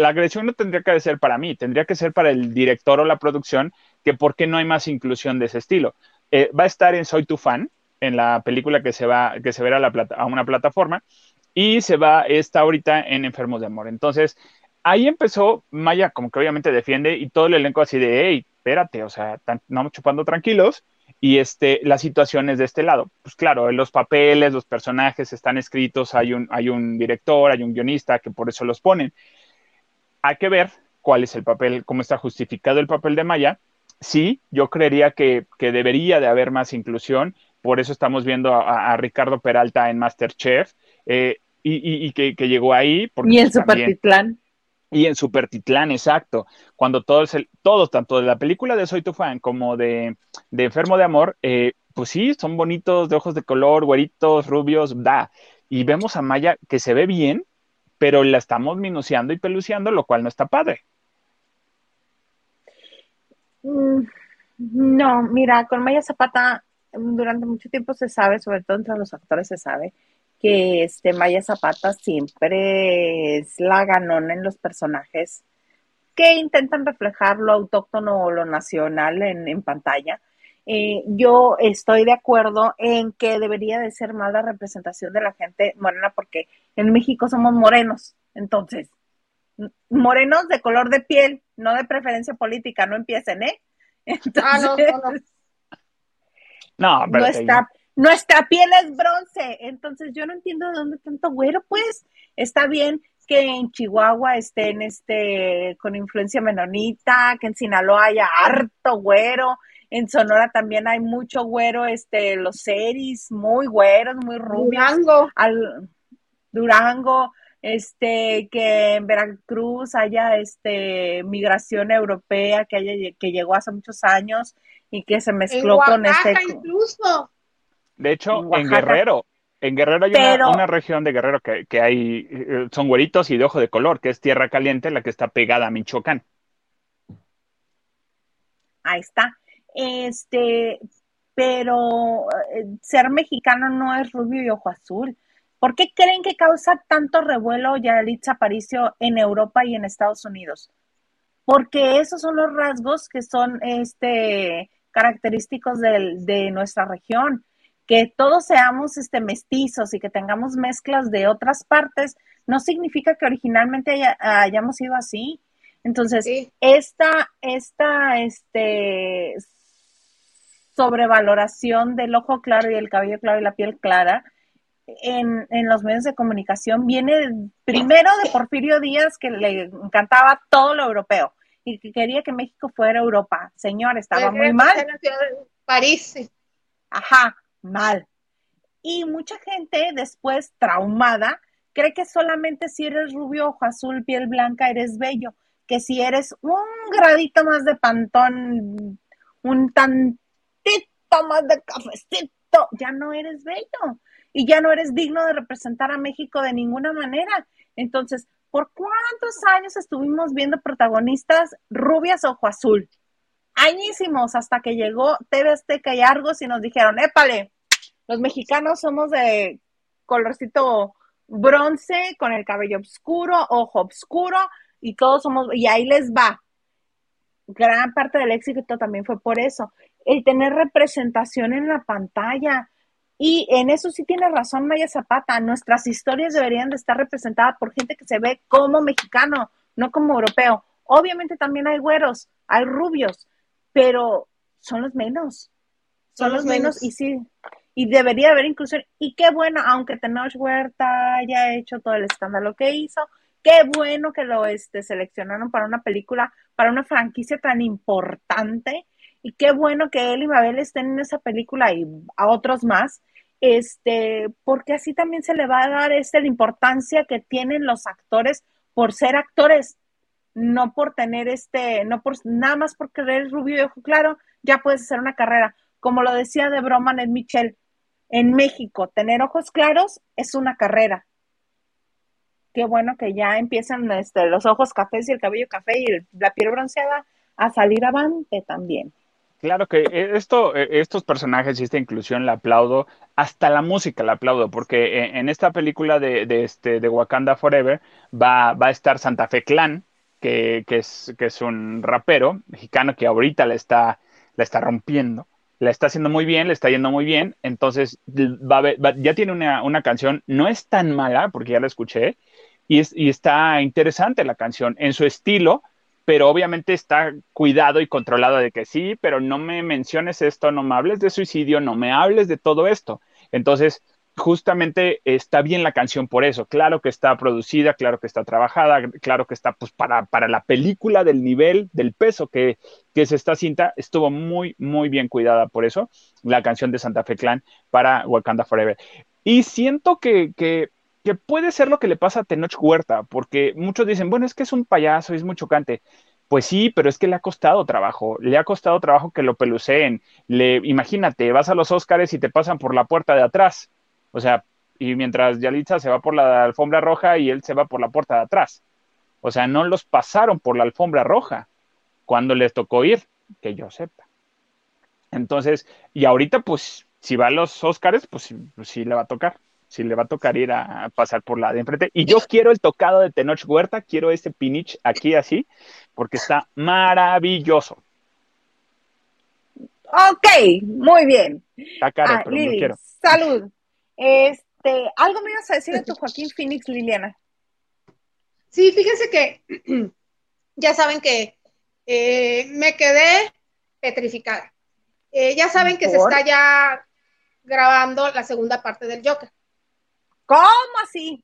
agresión no tendría que ser para mí, tendría que ser para el director o la producción, que por qué no hay más inclusión de ese estilo. Eh, va a estar en Soy tu fan, en la película que se va, que se verá a, la a una plataforma, y se va, está ahorita en Enfermos de Amor. Entonces, ahí empezó, Maya como que obviamente defiende, y todo el elenco así de, hey, espérate, o sea, no chupando tranquilos, y este, las situaciones de este lado. Pues claro, los papeles, los personajes están escritos, hay un, hay un director, hay un guionista que por eso los ponen. Hay que ver cuál es el papel, cómo está justificado el papel de Maya. Sí, yo creería que, debería de haber más inclusión, por eso estamos viendo a, Ricardo Peralta en Masterchef, eh, y, que, llegó ahí. y en pues, Supertitlán. Y en Supertitlán, exacto. Cuando todos, todos, tanto de la película de Soy tu fan como de, Enfermo de Amor, eh, pues sí, son bonitos, de ojos de color, güeritos, rubios, da. Y vemos a Maya que se ve bien, pero la estamos minuciando y peluciando, lo cual no está padre. Mm, no, mira, con Maya Zapata durante mucho tiempo se sabe, sobre todo entre los actores se sabe, que este Maya Zapata siempre es la ganona en los personajes que intentan reflejar lo autóctono o lo nacional en, pantalla. Eh, yo estoy de acuerdo en que debería de ser más la representación de la gente morena porque en México somos morenos, entonces, morenos de color de piel, no de preferencia política, no empiecen, ¿eh? ah, no, no, no. no, está, nuestra piel es bronce, entonces yo no entiendo de dónde tanto güero, pues está bien que en Chihuahua estén este con influencia menonita, que en Sinaloa haya harto güero, en Sonora también hay mucho güero, este, los seris, muy güeros, muy rubios. Durango. Al, Durango, este, que en Veracruz haya este migración europea que haya que llegó hace muchos años y que se mezcló con este incluso de hecho, en, Guerrero, en Guerrero hay una, región de Guerrero que, hay, eh, son güeritos y de ojo de color, que es Tierra Caliente, la que está pegada a Michoacán. Ahí está. Este, pero eh, ser mexicano no es rubio y ojo azul. ¿Por qué creen que causa tanto revuelo Yalitza Aparicio en Europa y en Estados Unidos? Porque esos son los rasgos que son este, característicos de nuestra región que todos seamos este, mestizos y que tengamos mezclas de otras partes, no significa que originalmente hayamos sido así. Entonces, esta, esta este, sobrevaloración del ojo claro y el cabello claro y la piel clara en, en, los medios de comunicación viene primero de Porfirio Díaz, que le encantaba todo lo europeo y que quería que México fuera Europa. Señor, estaba muy mal. París. Ajá, mal. Y mucha gente después, traumada, cree que solamente si eres rubio, ojo azul, piel blanca, eres bello. Que si eres un gradito más de pantón, un tantito más de cafecito, ya no eres bello y ya no eres digno de representar a México de ninguna manera. Entonces, ¿por cuántos años estuvimos viendo protagonistas rubias ojo azul? Añísimos hasta que llegó TV Azteca y Argos y nos dijeron, épale, los mexicanos somos de colorcito bronce, con el cabello oscuro, ojo oscuro, y todos somos, y ahí les va. Gran parte del éxito también fue por eso. El tener representación en la pantalla. Y en eso sí tiene razón Maya Zapata. Nuestras historias deberían de estar representadas por gente que se ve como mexicano, no como europeo. Obviamente también hay güeros, hay rubios, pero son los menos. Son, los menos, menos y sí, y debería haber inclusión. Y qué bueno, aunque Tenoch Huerta haya hecho todo el escándalo que hizo, qué bueno que lo este, seleccionaron para una película, para una franquicia tan importante. Y qué bueno que él y Mabel estén en esa película y a otros más, este, porque así también se le va a dar este, la importancia que tienen los actores por ser actores, no por tener este, no por nada más porque eres rubio y ojo claro, ya puedes hacer una carrera. Como lo decía de broma Ned Michel, en México, tener ojos claros es una carrera. Qué bueno que ya empiezan este, los ojos cafés y el cabello café y la piel bronceada a salir avante también. Claro que eh, esto, eh, estos personajes y esta inclusión la aplaudo, hasta la música la aplaudo, porque eh, en esta película de, este, de Wakanda Forever va, va a estar Santa Fe Clan, que, que, es, que es un rapero mexicano que ahorita la está, la está rompiendo la está haciendo muy bien, le está yendo muy bien, entonces ya tiene una, canción, no es tan mala, porque ya la escuché, y, es, y está interesante la canción en su estilo, pero obviamente está cuidado y controlado de que sí, pero no me menciones esto, no me hables de suicidio, no me hables de todo esto. Entonces, justamente está bien la canción por eso. Claro que está producida, claro que está trabajada, claro que está pues para, para la película del nivel, del peso que, que es esta cinta, estuvo muy, muy bien cuidada por eso, la canción de Santa Fe Clan para Wakanda Forever. Y siento que, que, que puede ser lo que le pasa a Tenoch Huerta, porque muchos dicen, bueno, es que es un payaso, es muy chocante. Pues sí, pero es que le ha costado trabajo, le ha costado trabajo que lo peluceen. Le, imagínate, vas a los Óscares y te pasan por la puerta de atrás o sea, y mientras Yalitza se va por la alfombra roja y él se va por la puerta de atrás. O sea, no los pasaron por la alfombra roja cuando les tocó ir, que yo sepa. Entonces, y ahorita, pues, si va a los Óscares, pues, pues sí le va a tocar. Sí le va a tocar ir a, pasar por la de enfrente. Y yo quiero el tocado de Tenoch Huerta, quiero ese pinich aquí así, porque está maravilloso. Ok, muy bien. Está caro, ah, pero lo quiero. Salud. Este, algo me ibas a decir de tu Joaquín Phoenix, Liliana. Sí, fíjense que ya saben que eh, me quedé petrificada. Eh, ya saben que se está ya grabando la segunda parte del Joker. ¿Cómo así?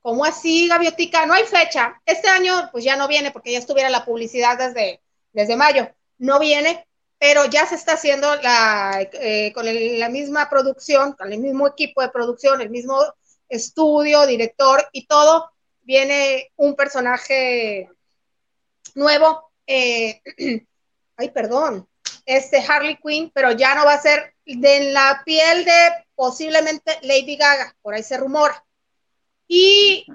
¿Cómo así, Gaviotica? No hay fecha. Este año, pues ya no viene porque ya estuviera la publicidad desde, desde mayo. No viene, pero ya se está haciendo la, eh, con la misma producción, con el mismo equipo de producción, el mismo estudio, director y todo. Viene un personaje nuevo, eh, ay, perdón, este Harley Quinn, pero ya no va a ser de la piel de posiblemente Lady Gaga, por ahí se rumora. Y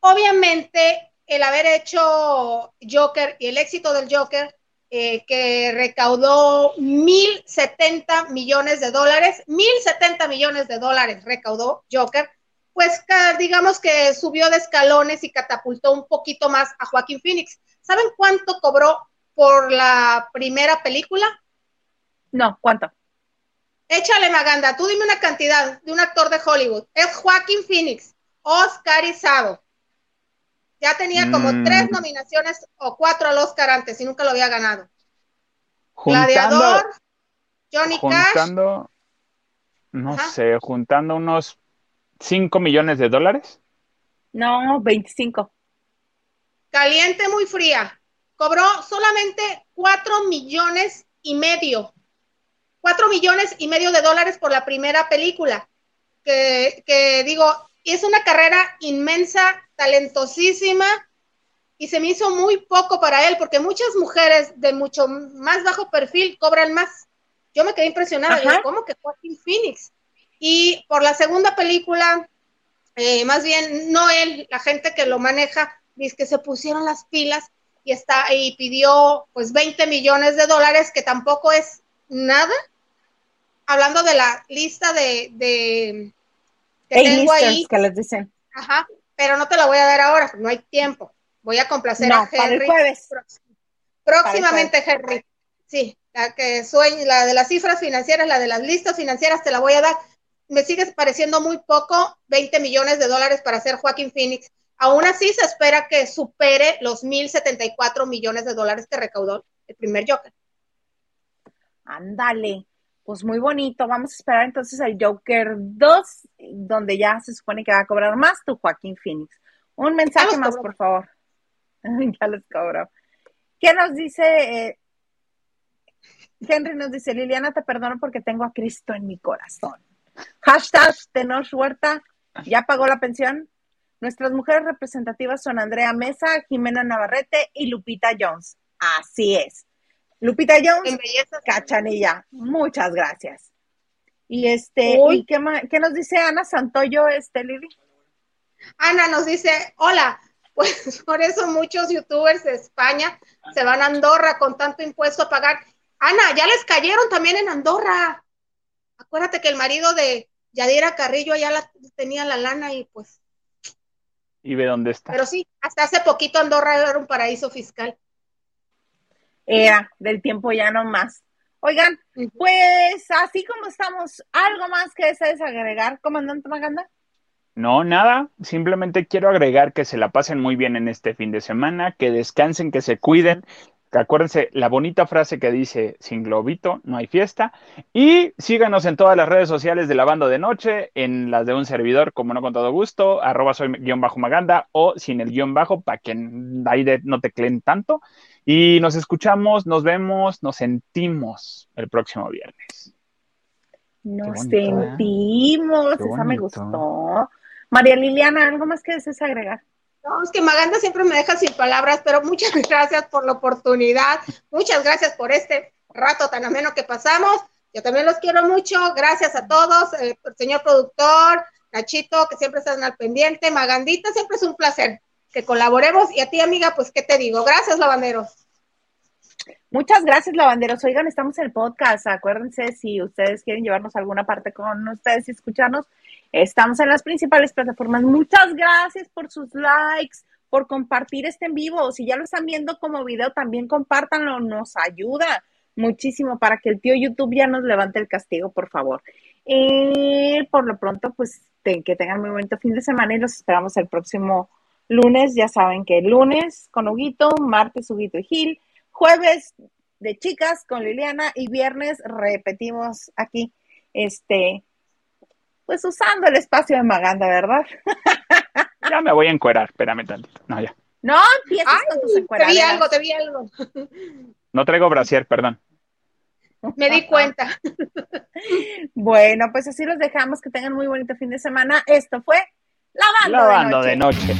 obviamente el haber hecho Joker y el éxito del Joker eh, que recaudó 1.070 millones de dólares, 1.070 millones de dólares recaudó Joker, pues digamos que subió de escalones y catapultó un poquito más a Joaquín Phoenix. ¿Saben cuánto cobró por la primera película? No, ¿cuánto? Échale, Maganda, tú dime una cantidad de un actor de Hollywood. Es Joaquín Phoenix, Oscarizado. Ya tenía como Mm. tres nominaciones o cuatro al Oscar antes y nunca lo había ganado. Juntando, Gladiador, Johnny Cash, no Ajá. sé, juntando unos 5 millones de dólares. No, 25. Caliente muy fría. Cobró solamente cuatro millones y medio. Cuatro millones y medio de dólares por la primera película. Que, que digo, es una carrera inmensa, talentosísima, y se me hizo muy poco para él, porque muchas mujeres de mucho más bajo perfil cobran más. Yo me quedé impresionada, Ajá. yo, ¿cómo que Joaquín Phoenix? Y por la segunda película, eh, más bien, no él, la gente que lo maneja, dice que se pusieron las pilas y está y pidió pues 20 millones de dólares, que tampoco es nada. Hablando de la lista de, de que tengo ahí, que les dicen. ajá, pero no te la voy a dar ahora, no hay tiempo. Voy a complacer No, a para el Henry jueves. próximamente, Henry. Sí, la que sueña, la de las cifras financieras, la de las listas financieras, te la voy a dar. Me sigue pareciendo muy poco, 20 millones de dólares para hacer Joaquín Phoenix. Aún así se espera que supere los 1.074 millones de dólares que recaudó el primer Joker. Ándale. Pues muy bonito. Vamos a esperar entonces el Joker 2, donde ya se supone que va a cobrar más tu Joaquín Phoenix. Un mensaje más, cobró. por favor. ya los cobro. ¿Qué nos dice? eh, Henry nos dice, Liliana, te perdono porque tengo a Cristo en mi corazón. Hashtag Tenoch Huerta, ¿ya pagó la pensión? Nuestras mujeres representativas son Andrea Mesa, Jimena Navarrete y Lupita Jones. Así es. Lupita En Jones, belleza. Cachanilla, muchas gracias. Y este, Uy. ¿y qué, nos dice Ana Santoyo, este, Lili? Ana nos dice, hola, pues por eso muchos youtubers de España se van a Andorra con tanto impuesto a pagar. Ana, ya les cayeron también en Andorra. Acuérdate que el marido de Yadira Carrillo ya la, tenía la lana y pues, Y ve dónde está. pero sí, hasta hace poquito Andorra era un paraíso fiscal. Era del tiempo ya no más. Oigan, pues así como estamos, ¿algo más que desees agregar, comandante Maganda? No, nada. Simplemente quiero agregar que se la pasen muy bien en este fin de semana, que descansen, que se cuiden. Que acuérdense la bonita frase que dice, sin globito no hay fiesta. Y síganos en todas las redes sociales de Lavando de Noche, en las de un servidor, como no con todo gusto, arroba soy guion bajo maganda o sin el guion bajo para que ahí de- no tecleen tanto. Y nos escuchamos, nos vemos, nos sentimos el próximo viernes. Nos bonito, ¿eh? sentimos, Qué esa me gustó. María Liliana, ¿algo más que desees agregar? No, es que Maganda siempre me deja sin palabras, pero muchas gracias por la oportunidad, muchas gracias por este rato tan ameno que pasamos. Yo también los quiero mucho, gracias a todos, eh, señor productor, Nachito, que siempre están al pendiente, Magandita, siempre es un placer que colaboremos y a ti, amiga, pues, ¿qué te digo? Gracias, lavanderos. Muchas gracias, lavanderos. Oigan, estamos en el podcast. Acuérdense, si ustedes quieren llevarnos a alguna parte con ustedes y escucharnos, estamos en las principales plataformas. Muchas gracias por sus likes, por compartir este en vivo. Si ya lo están viendo como video, también compártanlo. Nos ayuda muchísimo para que el tío YouTube ya nos levante el castigo, por favor. Y por lo pronto, pues que tengan muy bonito fin de semana y los esperamos el próximo lunes. Ya saben que lunes con Huguito, martes Huguito y Gil, jueves de chicas con Liliana y viernes repetimos aquí, este, pues usando el espacio de Maganda, ¿verdad? Ya me voy a encuerar, espérame tantito. No, ya. No empieces con tus Ay, te vi algo, te vi algo. No traigo brasier, perdón. Me di cuenta. Bueno, pues así los dejamos. Que tengan muy bonito fin de semana. Esto fue Lavando, Lavando de noche.